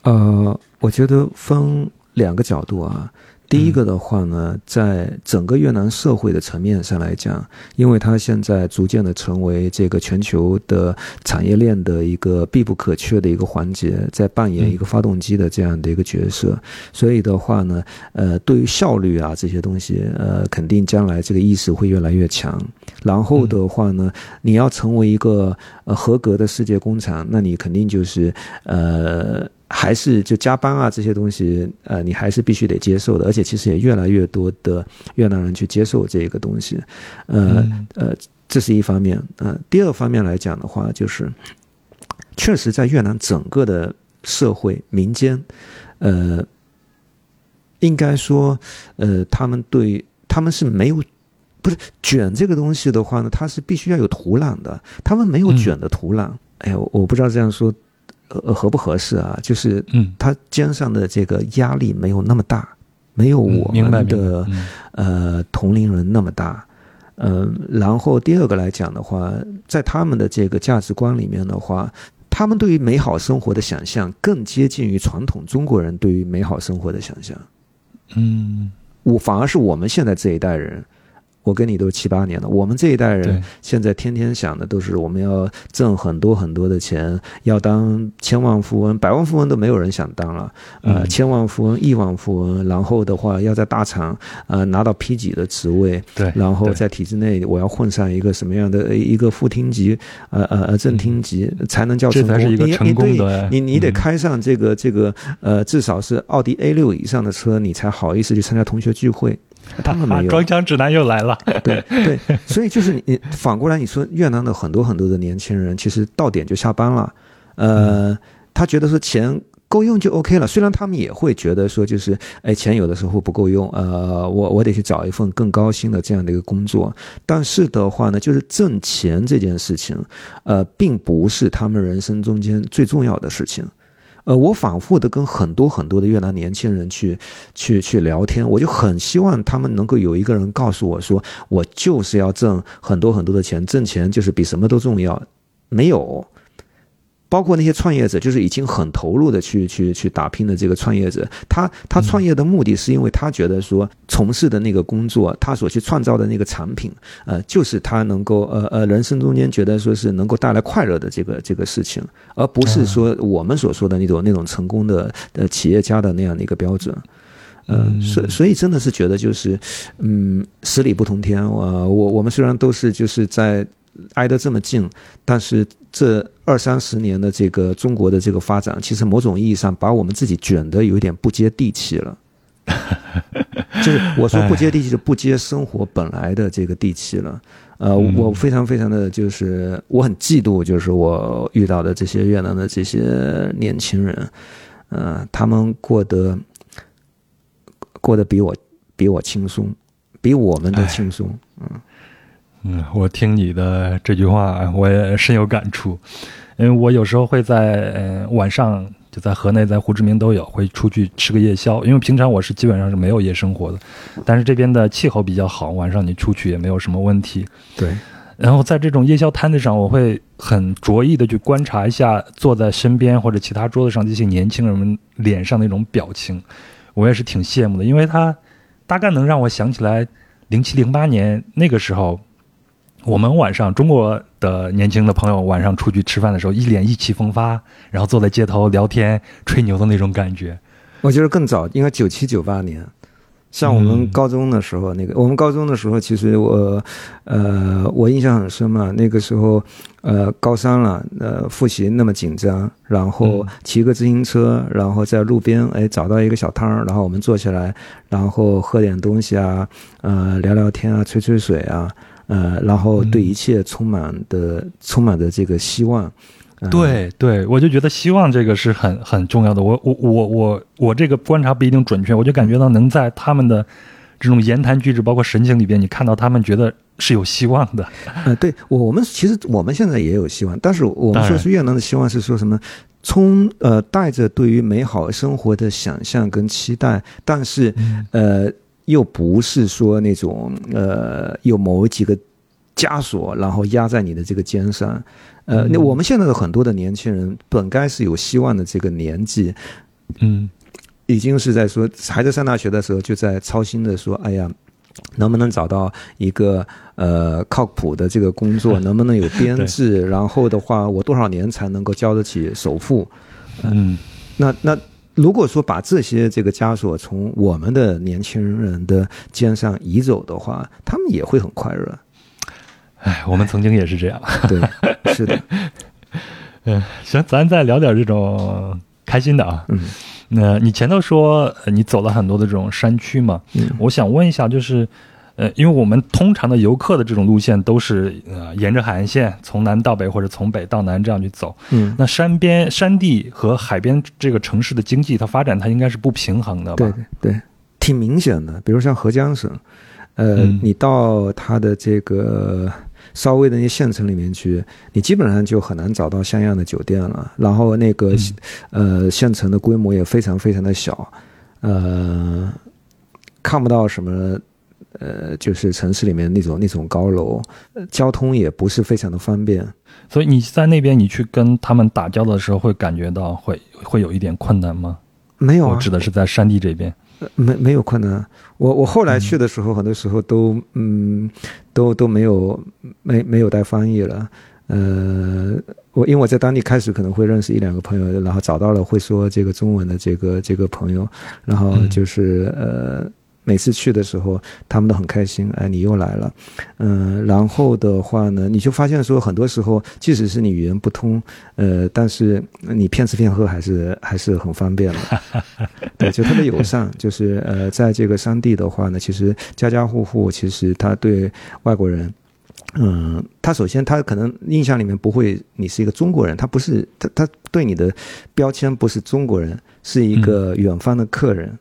呃，我觉得分两个角度啊。第一个的话呢，在整个越南社会的层面上来讲，因为它现在逐渐的成为这个全球的产业链的一个必不可缺的一个环节，在扮演一个发动机的这样的一个角色，所以的话呢，呃，对于效率啊这些东西，呃，肯定将来这个意识会越来越强。然后的话呢，你要成为一个呃合格的世界工厂，那你肯定就是呃。还是就加班啊这些东西，呃，你还是必须得接受的，而且其实也越来越多的越南人去接受这个东西，呃呃，这是一方面。呃，第二方面来讲的话，就是确实在越南整个的社会民间，呃，应该说，呃，他们对他们是没有不是卷这个东西的话呢，它是必须要有土壤的，他们没有卷的土壤。哎呀，我不知道这样说。呃，合不合适啊？就是，嗯，他肩上的这个压力没有那么大，没有我们的呃同龄人那么大。嗯，然后第二个来讲的话，在他们的这个价值观里面的话，他们对于美好生活的想象更接近于传统中国人对于美好生活的想象。嗯，我反而是我们现在这一代人。我跟你都七八年了，我们这一代人现在天天想的都是我们要挣很多很多的钱，要当千万富翁、百万富翁都没有人想当了，呃，千万富翁、亿万富翁，然后的话要在大厂呃拿到 P 几的职位，对，然后在体制内我要混上一个什么样的一个副厅级，呃呃呃正厅级才能叫成功？你你对，你你得开上这个这个呃至少是奥迪 A 六以上的车，你才好意思去参加同学聚会。他们没有装腔指南又来了，对对，所以就是你反过来你说越南的很多很多的年轻人，其实到点就下班了，呃，他觉得说钱够用就 OK 了。虽然他们也会觉得说，就是哎，钱有的时候不够用，呃，我我得去找一份更高薪的这样的一个工作。但是的话呢，就是挣钱这件事情，呃，并不是他们人生中间最重要的事情。呃，我反复的跟很多很多的越南年轻人去去去聊天，我就很希望他们能够有一个人告诉我说，我就是要挣很多很多的钱，挣钱就是比什么都重要，没有。包括那些创业者，就是已经很投入的去去去打拼的这个创业者，他他创业的目的是因为他觉得说从事的那个工作，他所去创造的那个产品，呃，就是他能够呃呃人生中间觉得说是能够带来快乐的这个这个事情，而不是说我们所说的那种那种成功的呃企业家的那样的一个标准，嗯，所所以真的是觉得就是嗯十里不同天，我我我们虽然都是就是在。挨得这么近，但是这二三十年的这个中国的这个发展，其实某种意义上把我们自己卷得有点不接地气了。就是我说不接地气，就不接生活本来的这个地气了。呃，我非常非常的就是我很嫉妒，就是我遇到的这些越南的这些年轻人，呃，他们过得过得比我比我轻松，比我们都轻松，嗯。嗯，我听你的这句话，我也深有感触。因为我有时候会在呃晚上，就在河内，在胡志明都有会出去吃个夜宵。因为平常我是基本上是没有夜生活的，但是这边的气候比较好，晚上你出去也没有什么问题。对。然后在这种夜宵摊子上，我会很着意的去观察一下坐在身边或者其他桌子上这些年轻人们脸上那种表情，我也是挺羡慕的，因为他大概能让我想起来零七零八年那个时候。我们晚上中国的年轻的朋友晚上出去吃饭的时候，一脸意气风发，然后坐在街头聊天吹牛的那种感觉。我觉得更早，应该九七九八年，像我们高中的时候，那个我们高中的时候，其实我，呃，我印象很深嘛。那个时候，呃，高三了，呃，复习那么紧张，然后骑个自行车，然后在路边，哎，找到一个小摊儿，然后我们坐下来，然后喝点东西啊，呃，聊聊天啊，吹吹水啊。呃，然后对一切充满的充满着这个希望，对对，我就觉得希望这个是很很重要的。我我我我我这个观察不一定准确，我就感觉到能在他们的这种言谈举止，包括神情里边，你看到他们觉得是有希望的。呃，对我我们其实我们现在也有希望，但是我们说是越南的希望是说什么？充呃带着对于美好生活的想象跟期待，但是呃又不是说那种呃有某几个枷锁，然后压在你的这个肩上。呃，那我们现在的很多的年轻人本该是有希望的这个年纪，嗯已经是在说还在上大学的时候就在操心的说，哎呀。能不能找到一个呃靠谱的这个工作？能不能有编制？然后的话，我多少年才能够交得起首付？嗯那那如果说把这些这个枷锁从我们的年轻人的肩上移走的话，他们也会很快乐。哎，我们曾经也是这样。对，是的，嗯，行，咱再聊点这种开心的啊。嗯那你前头说呃你走了很多的这种山区嘛，嗯我想问一下，就是，呃，因为我们通常的游客的这种路线都是呃沿着海岸线从南到北或者从北到南这样去走。嗯，那山边、山地和海边这个城市的经济，它发展它应该是不平衡的吧？对挺明显的。比如像合江省，呃，嗯你到它的这个稍微的那些县城里面去，你基本上就很难找到像样的酒店了。然后那个、呃县城的规模也非常非常的小，呃，看不到什么。呃，就是城市里面那种那种高楼，呃交通也不是非常的方便。所以你在那边你去跟他们打交道的时候，会感觉到会会有一点困难吗？没有啊，我指的是在山地这边。呃没没有困难。我我后来去的时候，很多时候都嗯都都没有没没有带翻译了。呃，我因为我在当地开始可能会认识一两个朋友，然后找到了会说这个中文的这个这个朋友，然后就是、呃。每次去的时候，他们都很开心，哎，你又来了，嗯、然后的话呢，你就发现说，很多时候，即使是你语言不通，呃，但是你骗吃骗喝还是还是很方便的，对，就特别友善。就是呃，在这个山地的话呢，其实家家户户其实他对外国人。嗯，他首先他可能印象里面不会你是一个中国人，他不是他他对你的标签不是中国人，是一个远方的客人。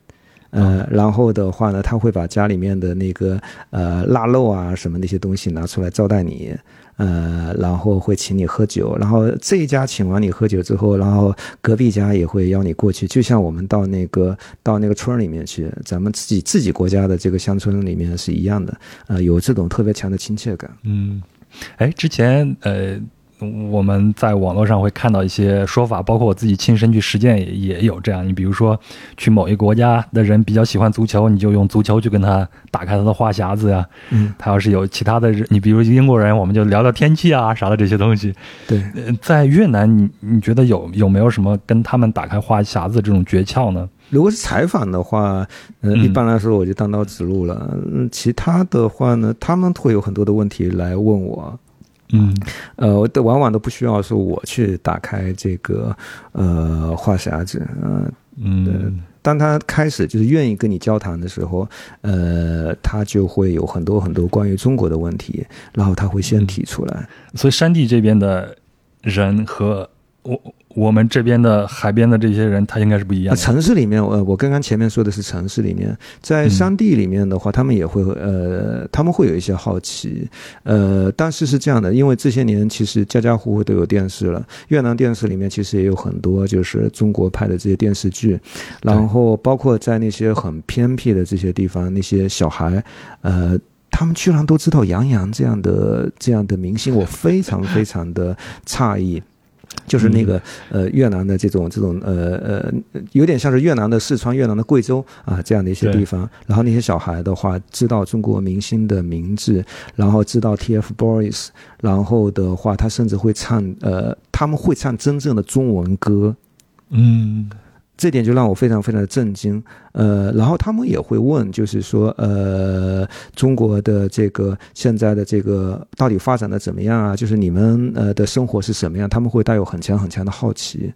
呃，然后的话呢，他会把家里面的那个呃腊肉啊什么那些东西拿出来招待你，呃，然后会请你喝酒，然后这一家请完你喝酒之后，然后隔壁家也会邀你过去，就像我们到那个到那个村里面去，咱们自己自己国家的这个乡村里面是一样的，呃，有这种特别强的亲切感。嗯，哎，之前呃，我们在网络上会看到一些说法，包括我自己亲身去实践也也有这样。你比如说，去某一个国家的人比较喜欢足球，你就用足球去跟他打开他的话匣子呀。嗯，他要是有其他的人，你比如英国人，我们就聊聊天气啊啥的这些东西。对，呃在越南，你你觉得有有没有什么跟他们打开话匣子这种诀窍呢？如果是采访的话，呃，嗯一般来说我就单刀直入了。嗯，其他的话呢，他们会有很多的问题来问我。嗯。呃，我都往往都不需要说我去打开这个呃话匣子，呃，嗯。当他开始就是愿意跟你交谈的时候，呃，他就会有很多很多关于中国的问题，然后他会先提出来。所以山地这边的人和我我们这边的海边的这些人，他应该是不一样。城市里面，呃，我刚刚前面说的是城市里面，在山地里面的话，他们也会呃，他们会有一些好奇，呃，但是是这样的，因为这些年其实家家户户都有电视了，越南电视里面其实也有很多就是中国拍的这些电视剧，然后包括在那些很偏僻的这些地方，那些小孩，呃。他们居然都知道杨洋这样的这样的明星，我非常非常的诧异。就是那个呃越南的这种这种呃呃，有点像是越南的四川、越南的贵州啊这样的一些地方。然后那些小孩的话，知道中国明星的名字，然后知道 TFBOYS，然后的话，他甚至会唱呃，他们会唱真正的中文歌。嗯这点就让我非常非常的震惊，呃，然后他们也会问，就是说，呃，中国的这个现在的这个到底发展的怎么样啊？就是你们呃的生活是什么样？他们会带有很强很强的好奇，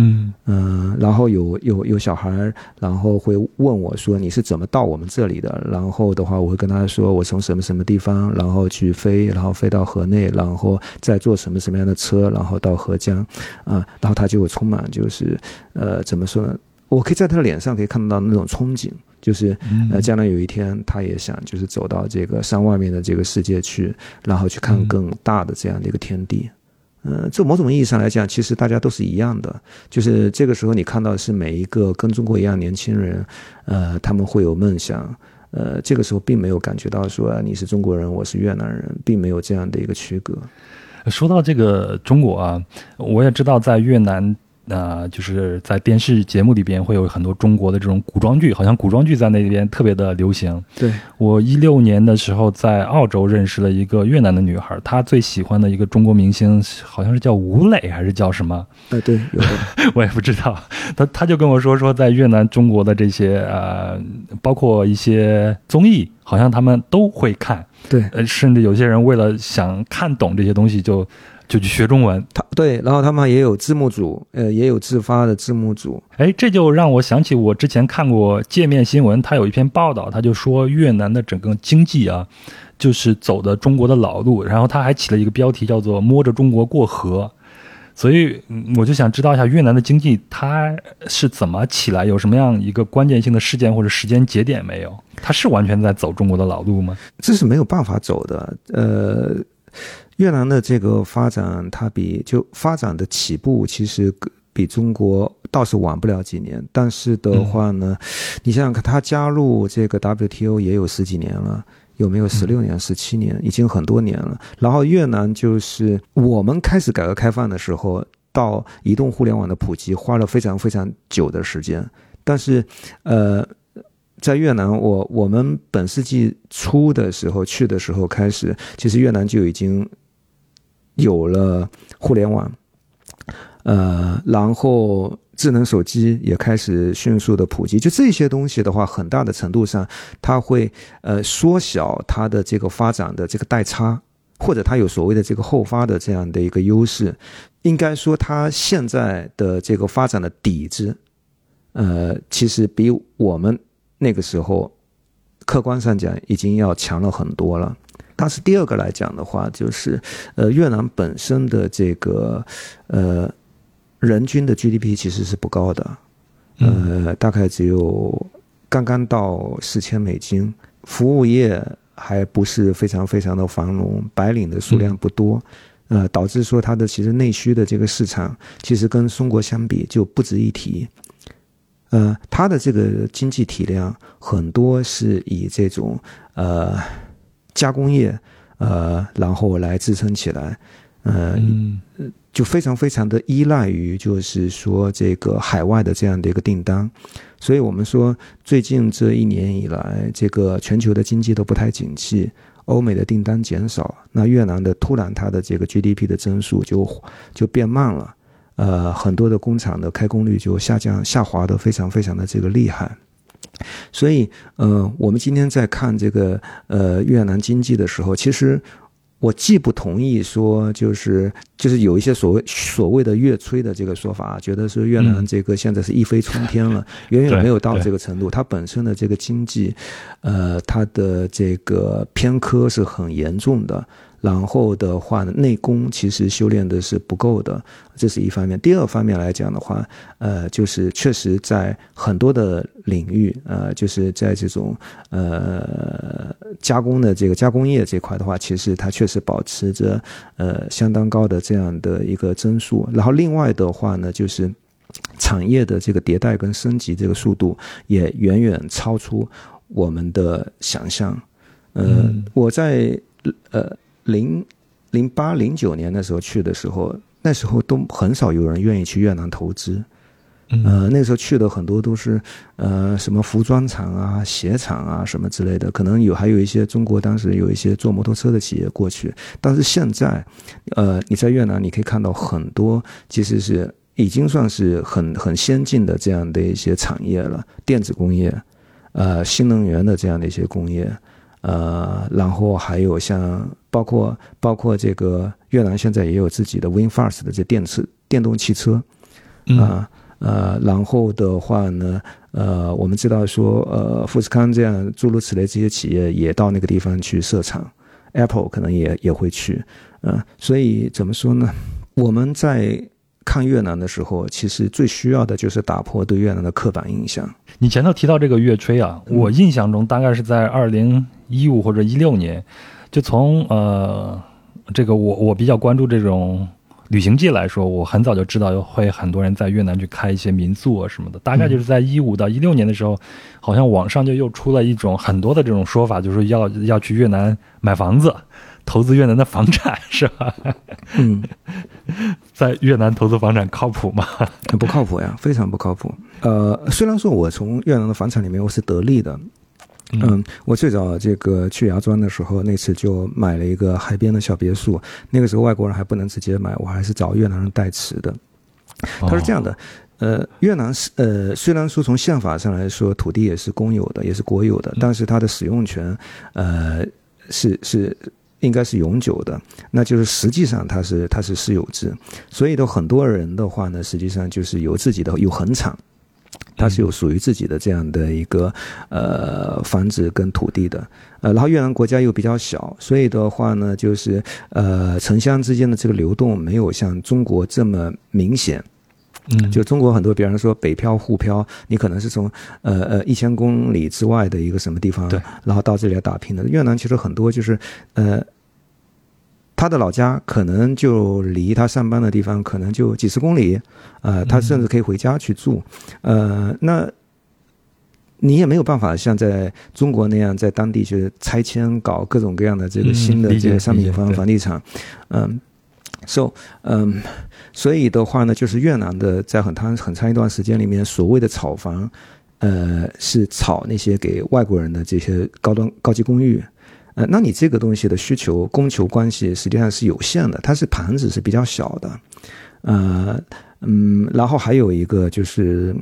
嗯嗯，然后有有有小孩，然后会问我说你是怎么到我们这里的？然后的话，我会跟他说我从什么什么地方，然后去飞，然后飞到河内，然后再坐什么什么样的车，然后到合江，啊，然后他就会充满就是呃怎么说呢？我可以在他的脸上可以看到那种憧憬，就是呃将来有一天他也想就是走到这个山外面的这个世界去，然后去看更大的这样的一个天地。嗯，呃从某种意义上来讲，其实大家都是一样的。就是这个时候，你看到的是每一个跟中国一样年轻人，呃，他们会有梦想。呃，这个时候并没有感觉到说你是中国人，我是越南人，并没有这样的一个区隔。说到这个中国啊，我也知道在越南。那就是在电视节目里边会有很多中国的这种古装剧，好像古装剧在那边特别的流行。对我一六年的时候在澳洲认识了一个越南的女孩，她最喜欢的一个中国明星好像是叫吴磊还是叫什么？哎，对，有 我也不知道。她她就跟我说说在越南中国的这些呃，包括一些综艺，好像他们都会看。对，呃，甚至有些人为了想看懂这些东西就。就去学中文，他对，然后他们也有字幕组，呃，也有自发的字幕组。哎，这就让我想起我之前看过界面新闻，他有一篇报道，他就说越南的整个经济啊，就是走的中国的老路，然后他还起了一个标题叫做“摸着中国过河”。所以我就想知道一下越南的经济它是怎么起来，有什么样一个关键性的事件或者时间节点没有？它是完全在走中国的老路吗？这是没有办法走的，呃。越南的这个发展，它比就发展的起步其实比中国倒是晚不了几年，但是的话呢，你想想看，它加入这个 WTO 也有十几年了，有没有十六年、十七年？已经很多年了。然后越南就是我们开始改革开放的时候，到移动互联网的普及花了非常非常久的时间，但是呃。在越南，我我们本世纪初的时候去的时候开始，其实越南就已经有了互联网，呃，然后智能手机也开始迅速的普及。就这些东西的话，很大的程度上，它会呃缩小它的这个发展的这个代差，或者它有所谓的这个后发的这样的一个优势。应该说，它现在的这个发展的底子，呃，其实比我们。那个时候，客观上讲已经要强了很多了。但是第二个来讲的话，就是呃，越南本身的这个呃人均的 GDP 其实是不高的，呃，大概只有刚刚到四千美金。服务业还不是非常非常的繁荣，白领的数量不多，呃，导致说它的其实内需的这个市场，其实跟中国相比就不值一提。呃，它的这个经济体量很多是以这种呃加工业呃，然后来支撑起来，呃，就非常非常的依赖于就是说这个海外的这样的一个订单，所以我们说最近这一年以来，这个全球的经济都不太景气，欧美的订单减少，那越南的突然它的这个 GDP 的增速就就变慢了。呃，很多的工厂的开工率就下降、下滑的非常非常的这个厉害，所以呃，我们今天在看这个呃越南经济的时候，其实我既不同意说就是就是有一些所谓所谓的越吹的这个说法，觉得说越南这个现在是一飞冲天了，远远没有到这个程度，它本身的这个经济，呃，它的这个偏科是很严重的。然后的话呢，内功其实修炼的是不够的，这是一方面。第二方面来讲的话，呃，就是确实在很多的领域，呃，就是在这种呃加工的这个加工业这块的话，其实它确实保持着呃相当高的这样的一个增速。然后另外的话呢，就是产业的这个迭代跟升级这个速度也远远超出我们的想象。呃，我在呃。零零八零九年的时候去的时候，那时候都很少有人愿意去越南投资，呃，那时候去的很多都是呃什么服装厂啊、鞋厂啊什么之类的，可能有还有一些中国当时有一些做摩托车的企业过去，但是现在，呃，你在越南你可以看到很多其实是已经算是很很先进的这样的一些产业了，电子工业，呃，新能源的这样的一些工业。呃，然后还有像包括包括这个越南现在也有自己的 WinFast 的这电池电动汽车，啊。呃，然后的话呢，呃，我们知道说，呃，富士康这样诸如此类这些企业也到那个地方去设厂，Apple 可能也也会去，嗯，所以怎么说呢？我们在看越南的时候，其实最需要的就是打破对越南的刻板印象。你前头提到这个乐吹啊，我印象中大概是在二零一五或者一六年，就从呃，这个我我比较关注这种。旅行季来说，我很早就知道会很多人在越南去开一些民宿啊什么的。大概就是在一五到一六年的时候，好像网上就又出了一种很多的这种说法，就是要要去越南买房子，投资越南的房产，是吧？嗯，在越南投资房产靠谱吗？不靠谱呀，非常不靠谱。呃，虽然说我从越南的房产里面我是得利的。嗯，我最早这个去芽庄的时候，那次就买了一个海边的小别墅。那个时候外国人还不能直接买，我还是找越南人代持的。他是这样的，呃，越南是呃，虽然说从宪法上来说，土地也是公有的，也是国有的，但是它的使用权，呃，是是应该是永久的。那就是实际上它是它是私有制，所以的很多人的话呢，实际上就是有自己的有恒产。它是有属于自己的这样的一个呃房子跟土地的，呃，然后越南国家又比较小，所以的话呢，就是呃城乡之间的这个流动没有像中国这么明显。嗯，就中国很多，比方说北漂、沪漂，你可能是从呃呃一千公里之外的一个什么地方，对，然后到这里来打拼的。越南其实很多就是呃。他的老家可能就离他上班的地方可能就几十公里，呃，他甚至可以回家去住，呃，那你也没有办法像在中国那样在当地去拆迁搞各种各样的这个新的这个商品房房地产，嗯，so 嗯，所以的话呢，就是越南的在很长很长一段时间里面，所谓的炒房，呃，是炒那些给外国人的这些高端高级公寓。呃，那你这个东西的需求供求关系实际上是有限的，它是盘子是比较小的，呃，嗯，然后还有一个就是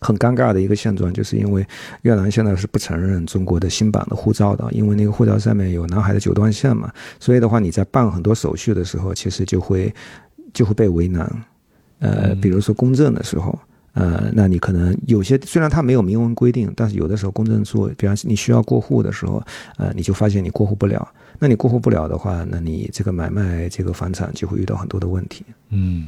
很尴尬的一个现状，就是因为越南现在是不承认中国的新版的护照的，因为那个护照上面有南海的九段线嘛，所以的话你在办很多手续的时候，其实就会就会被为难，呃，比如说公证的时候。呃，那你可能有些虽然它没有明文规定，但是有的时候公证处，比方你需要过户的时候，呃，你就发现你过户不了。那你过户不了的话，那你这个买卖这个房产就会遇到很多的问题。嗯，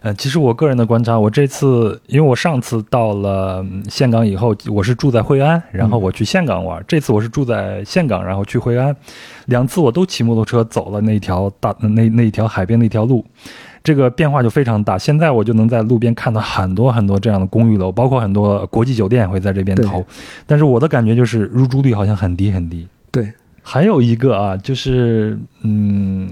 呃，其实我个人的观察，我这次因为我上次到了岘港以后，我是住在惠安，然后我去岘港玩。这次我是住在岘港，然后去惠安，两次我都骑摩托车走了那条大那那一条海边那条路。这个变化就非常大。现在我就能在路边看到很多很多这样的公寓楼，包括很多国际酒店会在这边投。但是我的感觉就是入住率好像很低很低。对，还有一个啊，就是嗯，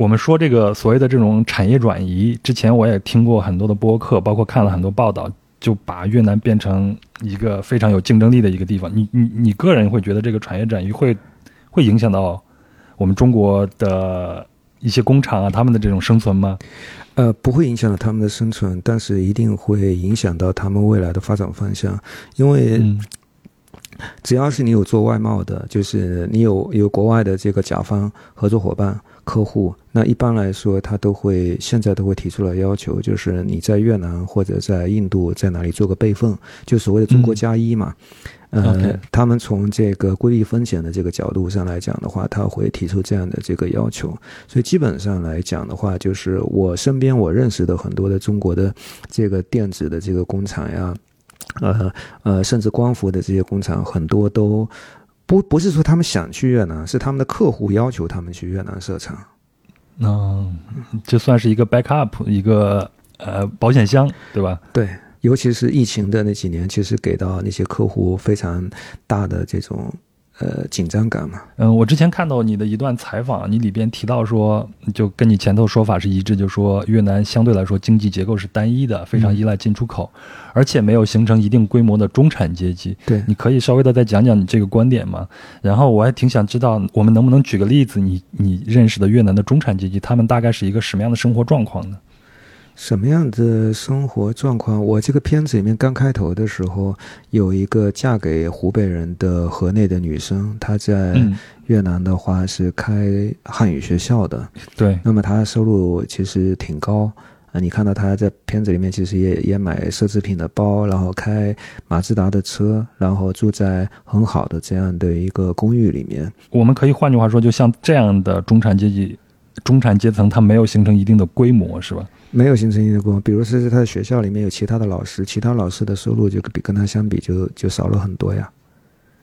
我们说这个所谓的这种产业转移，之前我也听过很多的播客，包括看了很多报道，就把越南变成一个非常有竞争力的一个地方。你你你个人会觉得这个产业转移会会影响到我们中国的？一些工厂啊，他们的这种生存吗？呃，不会影响到他们的生存，但是一定会影响到他们未来的发展方向。因为只要是你有做外贸的，就是你有有国外的这个甲方、合作伙伴、客户，那一般来说，他都会现在都会提出来要求，就是你在越南或者在印度在哪里做个备份，就所谓的“中国加一”嘛。呃，他们从这个规避风险的这个角度上来讲的话，他会提出这样的这个要求。所以基本上来讲的话，就是我身边我认识的很多的中国的这个电子的这个工厂呀，呃呃，甚至光伏的这些工厂，很多都不不是说他们想去越南，是他们的客户要求他们去越南设厂。嗯，就算是一个 backup，一个呃保险箱，对吧？对。尤其是疫情的那几年，其实给到那些客户非常大的这种呃紧张感嘛。嗯，我之前看到你的一段采访，你里边提到说，就跟你前头说法是一致，就说越南相对来说经济结构是单一的，非常依赖进出口，而且没有形成一定规模的中产阶级。对，你可以稍微的再讲讲你这个观点吗？然后我还挺想知道，我们能不能举个例子，你你认识的越南的中产阶级，他们大概是一个什么样的生活状况呢？什么样的生活状况？我这个片子里面刚开头的时候，有一个嫁给湖北人的河内的女生，她在越南的话是开汉语学校的。对，那么她收入其实挺高啊，你看到她在片子里面其实也也买奢侈品的包，然后开马自达的车，然后住在很好的这样的一个公寓里面。我们可以换句话说，就像这样的中产阶级、中产阶层，它没有形成一定的规模，是吧？没有形成一定的规模。比如说，是他的学校里面有其他的老师，其他老师的收入就比跟他相比就就少了很多呀。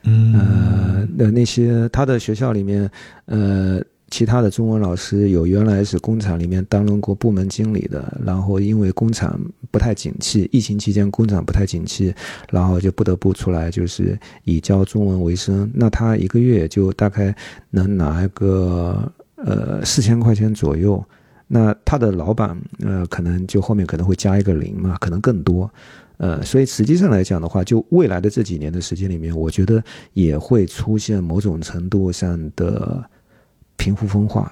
嗯，呃，那那些他的学校里面，呃。其他的中文老师有原来是工厂里面担任过部门经理的，然后因为工厂不太景气，疫情期间工厂不太景气，然后就不得不出来，就是以教中文为生。那他一个月就大概能拿一个呃四千块钱左右。那他的老板呃可能就后面可能会加一个零嘛，可能更多。呃，所以实际上来讲的话，就未来的这几年的时间里面，我觉得也会出现某种程度上的。贫富分化，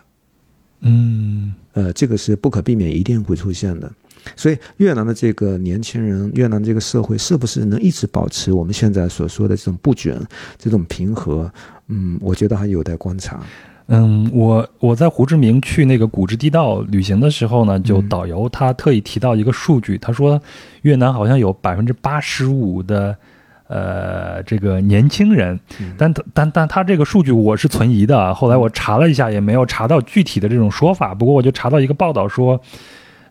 嗯，呃，这个是不可避免，一定会出现的。所以，越南的这个年轻人，越南这个社会，是不是能一直保持我们现在所说的这种不卷、这种平和？嗯，我觉得还有待观察。嗯，我我在胡志明去那个古芝地道旅行的时候呢，就导游他特意提到一个数据，他说越南好像有百分之八十五的。呃，这个年轻人，但但但他这个数据我是存疑的。后来我查了一下，也没有查到具体的这种说法。不过我就查到一个报道说，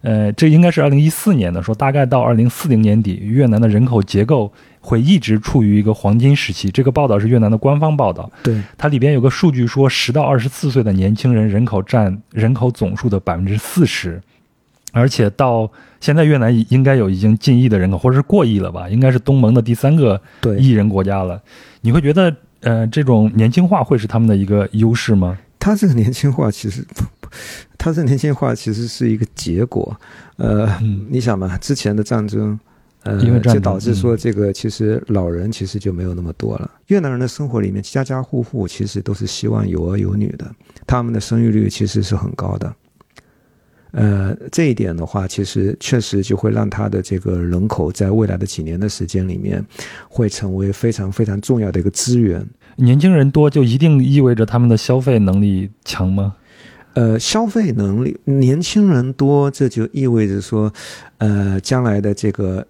呃，这应该是二零一四年的，说大概到二零四零年底，越南的人口结构会一直处于一个黄金时期。这个报道是越南的官方报道。对，它里边有个数据说，十到二十四岁的年轻人人口占人口总数的百分之四十。而且到现在，越南应该有已经近亿的人口，或者是过亿了吧？应该是东盟的第三个亿人国家了。你会觉得，呃，这种年轻化会是他们的一个优势吗？他这个年轻化其实，他这年轻化其实是一个结果。呃，你想嘛，之前的战争，呃，就导致说这个其实老人其实就没有那么多了。越南人的生活里面，家家户户其实都是希望有儿有女的，他们的生育率其实是很高的。呃，这一点的话，其实确实就会让他的这个人口在未来的几年的时间里面，会成为非常非常重要的一个资源。年轻人多就一定意味着他们的消费能力强吗？呃，消费能力，年轻人多，这就意味着说，呃，将来的这个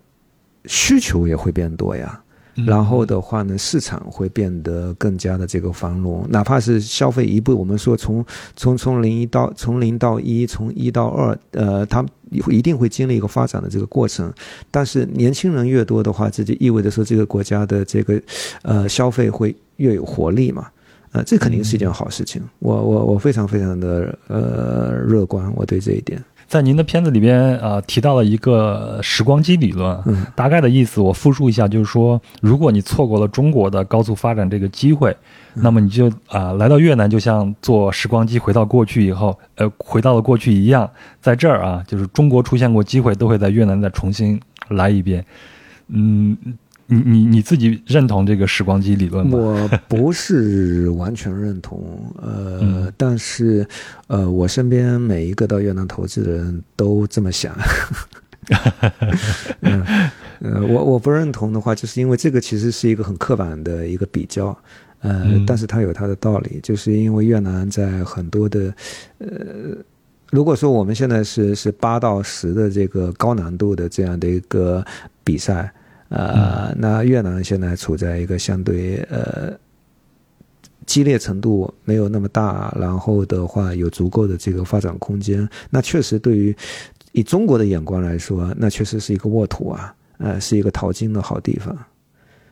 需求也会变多呀。然后的话呢，市场会变得更加的这个繁荣，哪怕是消费一步，我们说从从从零一到从零到一，从一到二，呃，它一定会经历一个发展的这个过程。但是年轻人越多的话，这就意味着说这个国家的这个呃消费会越有活力嘛，呃，这肯定是一件好事情。我我我非常非常的呃乐观，我对这一点。在您的片子里边，呃，提到了一个时光机理论，大概的意思我复述一下，就是说，如果你错过了中国的高速发展这个机会，那么你就啊来到越南，就像坐时光机回到过去以后，呃，回到了过去一样，在这儿啊，就是中国出现过机会，都会在越南再重新来一遍，嗯。你你你自己认同这个时光机理论吗？我不是完全认同，呃，但是，呃，我身边每一个到越南投资的人都这么想。嗯，呃，我我不认同的话，就是因为这个其实是一个很刻板的一个比较，呃，但是它有它的道理，就是因为越南在很多的，呃，如果说我们现在是是八到十的这个高难度的这样的一个比赛。呃，那越南现在处在一个相对呃激烈程度没有那么大，然后的话有足够的这个发展空间。那确实对于以中国的眼光来说，那确实是一个沃土啊，呃，是一个淘金的好地方。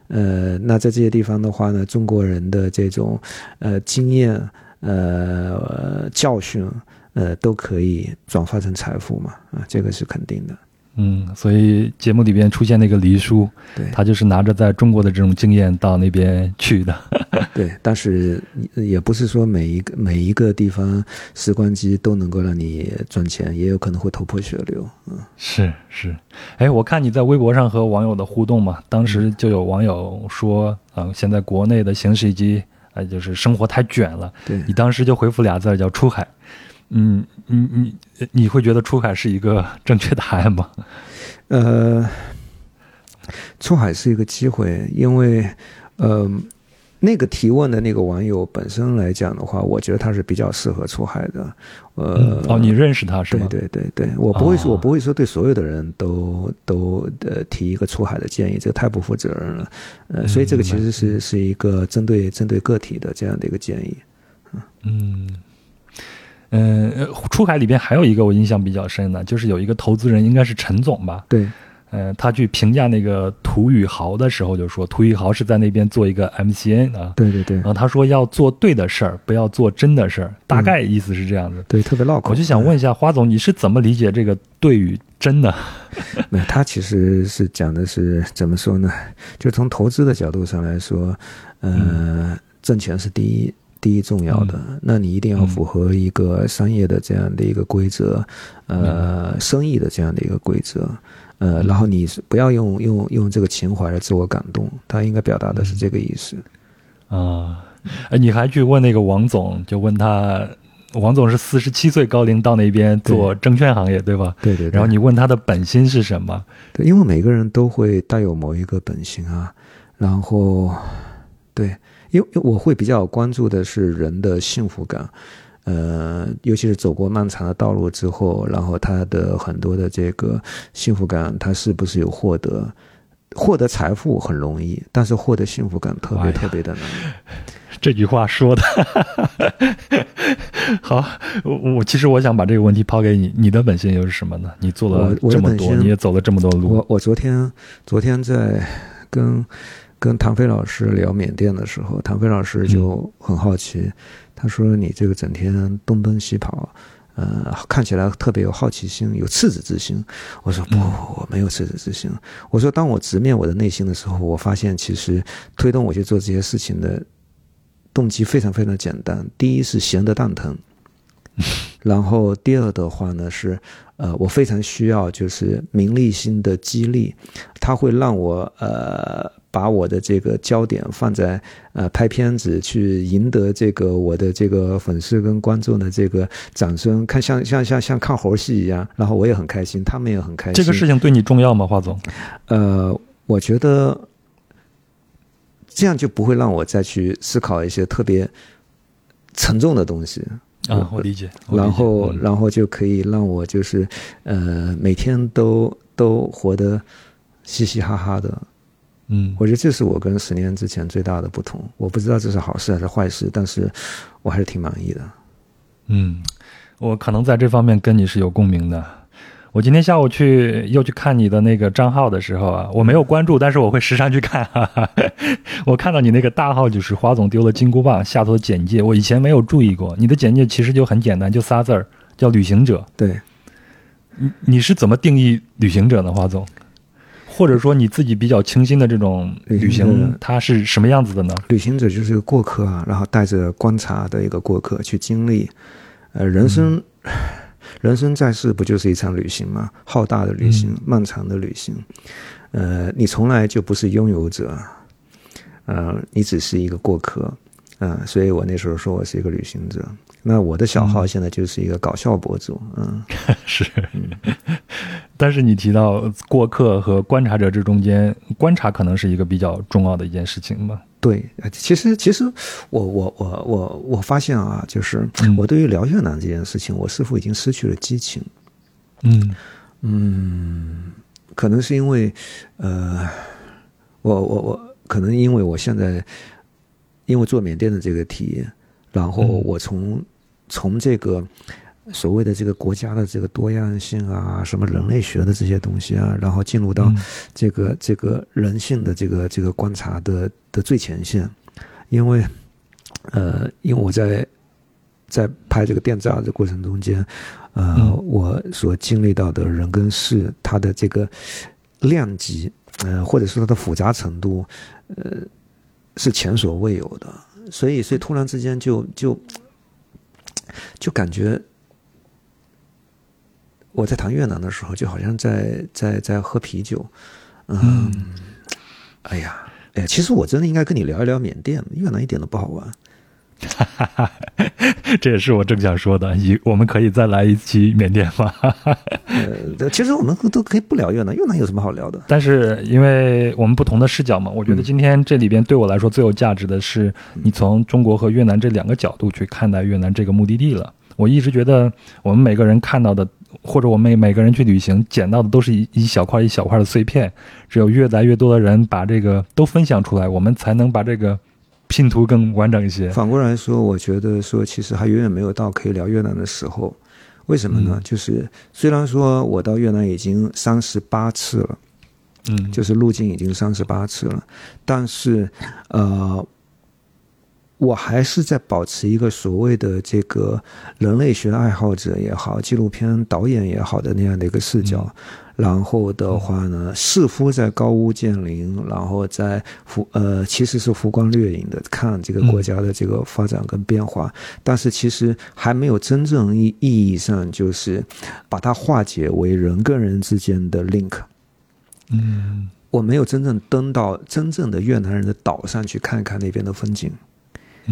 呃，那在这些地方的话呢，中国人的这种呃经验、呃教训，呃都可以转化成财富嘛，啊，这个是肯定的。嗯，所以节目里边出现那个黎叔，对他就是拿着在中国的这种经验到那边去的。对，但是也不是说每一个每一个地方时光机都能够让你赚钱，也有可能会头破血流。嗯，是是。哎，我看你在微博上和网友的互动嘛，当时就有网友说，啊，现在国内的形势以及呃，就是生活太卷了。对你当时就回复俩字叫出海。嗯，你你你会觉得出海是一个正确答案吗？呃，出海是一个机会，因为呃，那个提问的那个网友本身来讲的话，我觉得他是比较适合出海的。呃，哦，你认识他是吗？对对对对，我不会说，我不会说对所有的人都都呃提一个出海的建议，这个太不负责任了。呃，所以这个其实是是一个针对针对个体的这样的一个建议。嗯嗯，呃，出海里边还有一个我印象比较深的，就是有一个投资人，应该是陈总吧，对呃，他去评价那个涂宇豪的时候就说，涂宇豪是在那边做一个 MCN 啊，对对对然后他说要做对的事儿，不要做真的事儿，大概意思是这样子。对，特别绕口。我就想问一下花总，你是怎么理解这个对与真的？没有，他其实是讲的是怎么说呢？就从投资的角度上来说，呃，挣钱是第一第一重要的。那你一定要符合一个商业的这样的一个规则，呃，生意的这样的一个规则。呃，然后你是不要用用用这个情怀来自我感动，他应该表达的是这个意思。啊，哎，你还去问那个王总，就问他，王总是四十七岁高龄到那边做证券行业，对吧？对对对。然后你问他的本心是什么？对，因为每个人都会带有某一个本心啊，然后对，因为我会比较关注的是人的幸福感，呃，尤其是走过漫长的道路之后，然后他的很多的这个幸福感，他是不是有获得？获得财富很容易，但是获得幸福感特别特别的难。这句话说的 好，我我其实我想把这个问题抛给你，你的本性又是什么呢？你做了这么多，你也走了这么多路我，我昨天昨天在跟跟唐飞老师聊缅甸的时候，唐飞老师就很好奇，他说你这个整天东奔西跑，呃，看起来特别有好奇心，有赤子之心。我说不，我没有赤子之心。我说当我直面我的内心的时候，我发现其实推动我去做这些事情的动机非常非常简单。第一是闲得蛋疼。然后第二的话呢是，呃，我非常需要就是名利心的激励，它会让我呃把我的这个焦点放在呃拍片子，去赢得这个我的这个粉丝跟观众的这个掌声，看像像像像看猴戏一样，然后我也很开心，他们也很开心。这个事情对你重要吗，华总？呃，我觉得这样就不会让我再去思考一些特别沉重的东西。啊，我理解。理解然后，嗯然后就可以让我就是，呃，每天都都活得嘻嘻哈哈的。嗯我觉得这是我跟十年之前最大的不同。我不知道这是好事还是坏事，但是我还是挺满意的。嗯，我可能在这方面跟你是有共鸣的。我今天下午去又去看你的那个账号的时候啊，我没有关注，但是我会时常去看。哈哈。我看到你那个大号就是花总丢了金箍棒下头的简介，我以前没有注意过。你的简介其实就很简单，就仨字儿，叫旅行者。对，你你是怎么定义旅行者呢，花总？或者说你自己比较清新的这种旅旅行它是什么样子的呢？旅行者就是个过客啊，然后带着观察的一个过客去经历。呃，人生，人生在世不就是一场旅行吗？浩大的旅行，漫长的旅行。呃，你从来就不是拥有者，呃，你只是一个过客。嗯、所以我那时候说我是一个旅行者。那我的小号现在就是一个搞笑博主，嗯，是，但是你提到过客和观察者这中间，观察可能是一个比较重要的一件事情吧。对，呃其实其实我我我我我发现啊，就是嗯。我对于聊越南这件事情，我似乎已经失去了激情。嗯。嗯，可能是因为，呃，我我我可能因为我现在因为做缅甸的这个题，然后嗯。我从、从这个所谓的这个国家的这个多样性啊，什么人类学的这些东西啊，然后进入到嗯。这个、这个人性的这个这个观察的的最前线，因为呃，因为我在在拍这个电诈的过程中间，呃，嗯。我所经历到的人跟事，它的这个量级，呃，或者说它的复杂程度，呃，是前所未有的。所以，所以突然之间就就就感觉我在谈越南的时候，就好像在在在喝啤酒。嗯，哎呀，哎呀，其实我真的应该跟你聊一聊缅甸，越南一点都不好玩。这也是我正想说的，以我们可以再来一期缅甸吗？呃，其实我们都可以不聊越南，越南有什么好聊的？但是因为我们不同的视角嘛，我觉得今天这里边对我来说最有价值的是，你从中国和越南这两个角度去看待越南这个目的地了。我一直觉得我们每个人看到的，或者我们每个人去旅行捡到的，都是一一小块一小块的碎片。只有越来越多的人把这个都分享出来，我们才能把这个。拼图更完整一些。反过来说，我觉得说，其实还远远没有到可以聊越南的时候。为什么呢？就是虽然说我到越南已经三十八次了，嗯，就是路径已经三十八次了，但是呃，我还是在保持一个所谓的这个人类学爱好者也好，纪录片导演也好的那样的一个视角。然后的话呢，似乎在高屋建瓴，然后在浮呃，其实是浮光掠影的看这个国家的这个发展跟变化，但是其实还没有真正意意义上就是把它化解为人跟人之间的 link。嗯，我没有真正登到真正的越南人的岛上去看看那边的风景。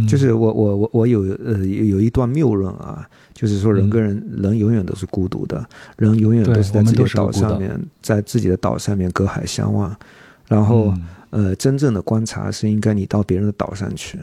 就是我我我我有呃有一段谬论啊，就是说人跟人人永远都是孤独的，人永远都是在自己的岛上面，在自己的岛上面隔海相望，然后呃真正的观察是应该你到别人的岛上去。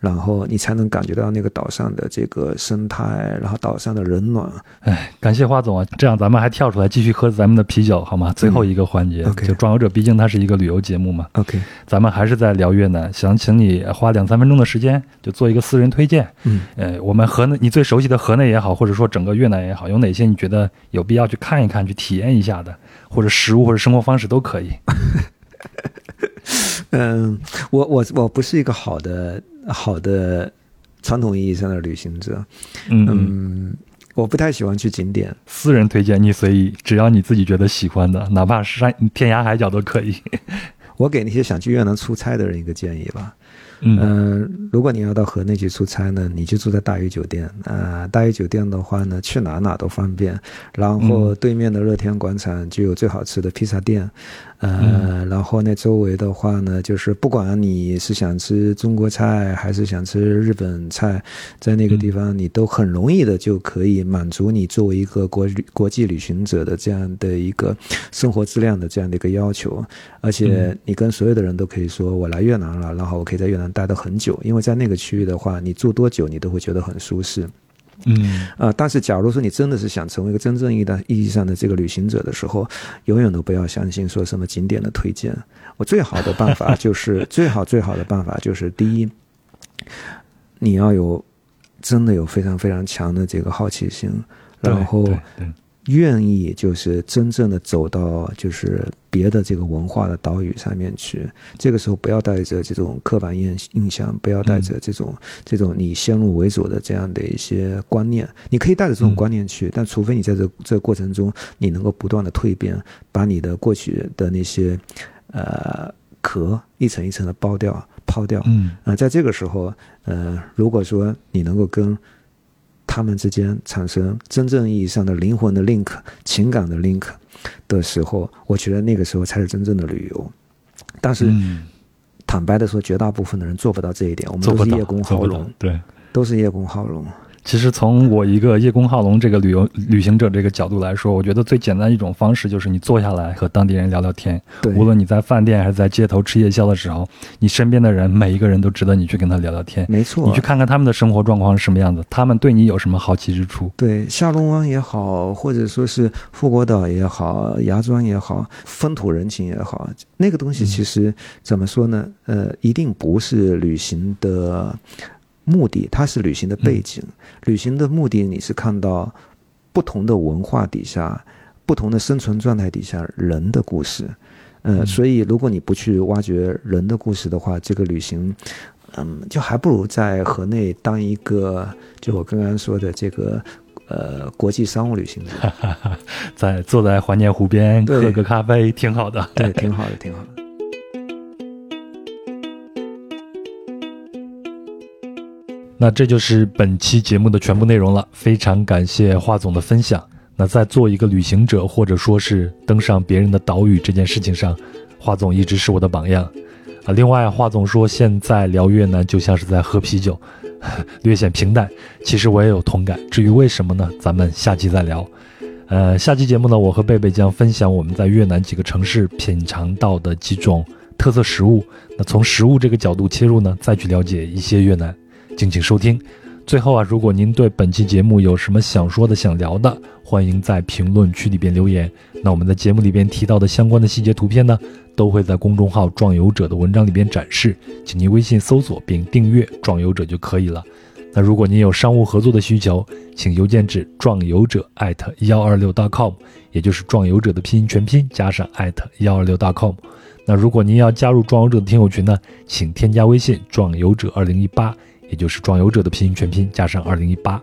然后你才能感觉到那个岛上的这个生态，然后岛上的人暖。哎，感谢花总啊！这样咱们还跳出来继续喝咱们的啤酒好吗？最后一个环节，就壮游者，毕竟它是一个旅游节目嘛。OK，咱们还是在聊越南，想请你花两三分钟的时间，就做一个私人推荐。嗯，呃，我们河内你最熟悉的河内也好，或者说整个越南也好，有哪些你觉得有必要去看一看、去体验一下的，或者食物或者生活方式都可以。嗯，我我我不是一个好的。好的，传统意义上的旅行者，嗯，我不太喜欢去景点。私人推荐你随意，只要你自己觉得喜欢的，哪怕山天涯海角都可以。我给那些想去越南出差的人一个建议吧。嗯，如果你要到河内去出差呢，你就住在大屿酒店。啊，大屿酒店的话呢，去哪哪都方便。然后对面的乐天广场就有最好吃的披萨店。呃，然后那周围的话呢，就是不管你是想吃中国菜还是想吃日本菜，在那个地方你都很容易的就可以满足你作为一个国旅国际旅行者的这样的一个生活质量的这样的一个要求。而且你跟所有的人都可以说，我来越南了，然后我可以在越南待得很久，因为在那个区域的话，你住多久你都会觉得很舒适。嗯啊，但是假如说你真的是想成为一个真正意义的意义上的这个旅行者的时候，永远都不要相信说什么景点的推荐。我最好的办法就是 最好最好的办法就是第一，你要有真的有非常非常强的这个好奇心，然后。愿意就是真正的走到就是别的这个文化的岛屿上面去，这个时候不要带着这种刻板印印象，不要带着这种这种你先入为主的这样的一些观念。你可以带着这种观念去，但除非你在这这个过程中你能够不断的蜕变，把你的过去的那些呃壳一层一层的剥掉、抛掉。嗯啊，在这个时候，呃，如果说你能够跟他们之间产生真正意义上的灵魂的 link、情感的 link 的时候，我觉得那个时候才是真正的旅游。但是，坦白的说，绝大部分的人做不到这一点。我们都是叶公好龙，对，都是叶公好龙。其实从我一个叶公好龙这个旅游旅行者这个角度来说，我觉得最简单一种方式就是你坐下来和当地人聊聊天。对，无论你在饭店还是在街头吃夜宵的时候，你身边的人每一个人都值得你去跟他聊聊天。没错，你去看看他们的生活状况是什么样子，他们对你有什么好奇之处。对，下龙湾也好，或者说是富国岛也好，芽庄也好，风土人情也好，那个东西其实怎么说呢？呃，一定不是旅行的。目的，它是旅行的背景。旅行的目的，你是看到不同的文化底下、不同的生存状态底下人的故事。嗯，所以如果你不去挖掘人的故事的话，这个旅行，嗯，就还不如在河内当一个，就我刚刚说的这个，呃，国际商务旅行者，在坐在怀念湖边喝个咖啡，挺好的。对，挺好的，挺好的。那这就是本期节目的全部内容了，非常感谢华总的分享。那在做一个旅行者，或者说是登上别人的岛屿这件事情上，华总一直是我的榜样。啊，另外，华总说现在聊越南就像是在喝啤酒，略显平淡。其实我也有同感。至于为什么呢？咱们下期再聊。呃，下期节目呢，我和贝贝将分享我们在越南几个城市品尝到的几种特色食物。那从食物这个角度切入呢，再去了解一些越南。敬请收听。最后啊，如果您对本期节目有什么想说的、想聊的，欢迎在评论区里边留言。那我们在节目里边提到的相关的细节图片呢，都会在公众号“壮游者”的文章里边展示，请您微信搜索并订阅“壮游者”就可以了。那如果您有商务合作的需求，请邮件至壮游者艾特幺二六 .com，也就是壮游者的拼音全拼加上艾特幺二六 .com。那如果您要加入壮游者的听友群呢，请添加微信“壮游者二零一八”。也就是壮游者的拼音全拼加上二零一八，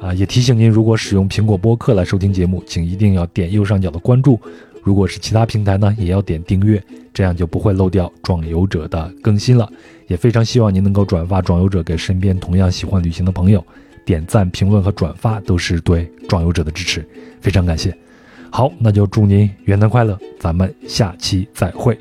啊，也提醒您，如果使用苹果播客来收听节目，请一定要点右上角的关注；如果是其他平台呢，也要点订阅，这样就不会漏掉壮游者的更新了。也非常希望您能够转发壮游者给身边同样喜欢旅行的朋友，点赞、评论和转发都是对壮游者的支持，非常感谢。好，那就祝您元旦快乐，咱们下期再会。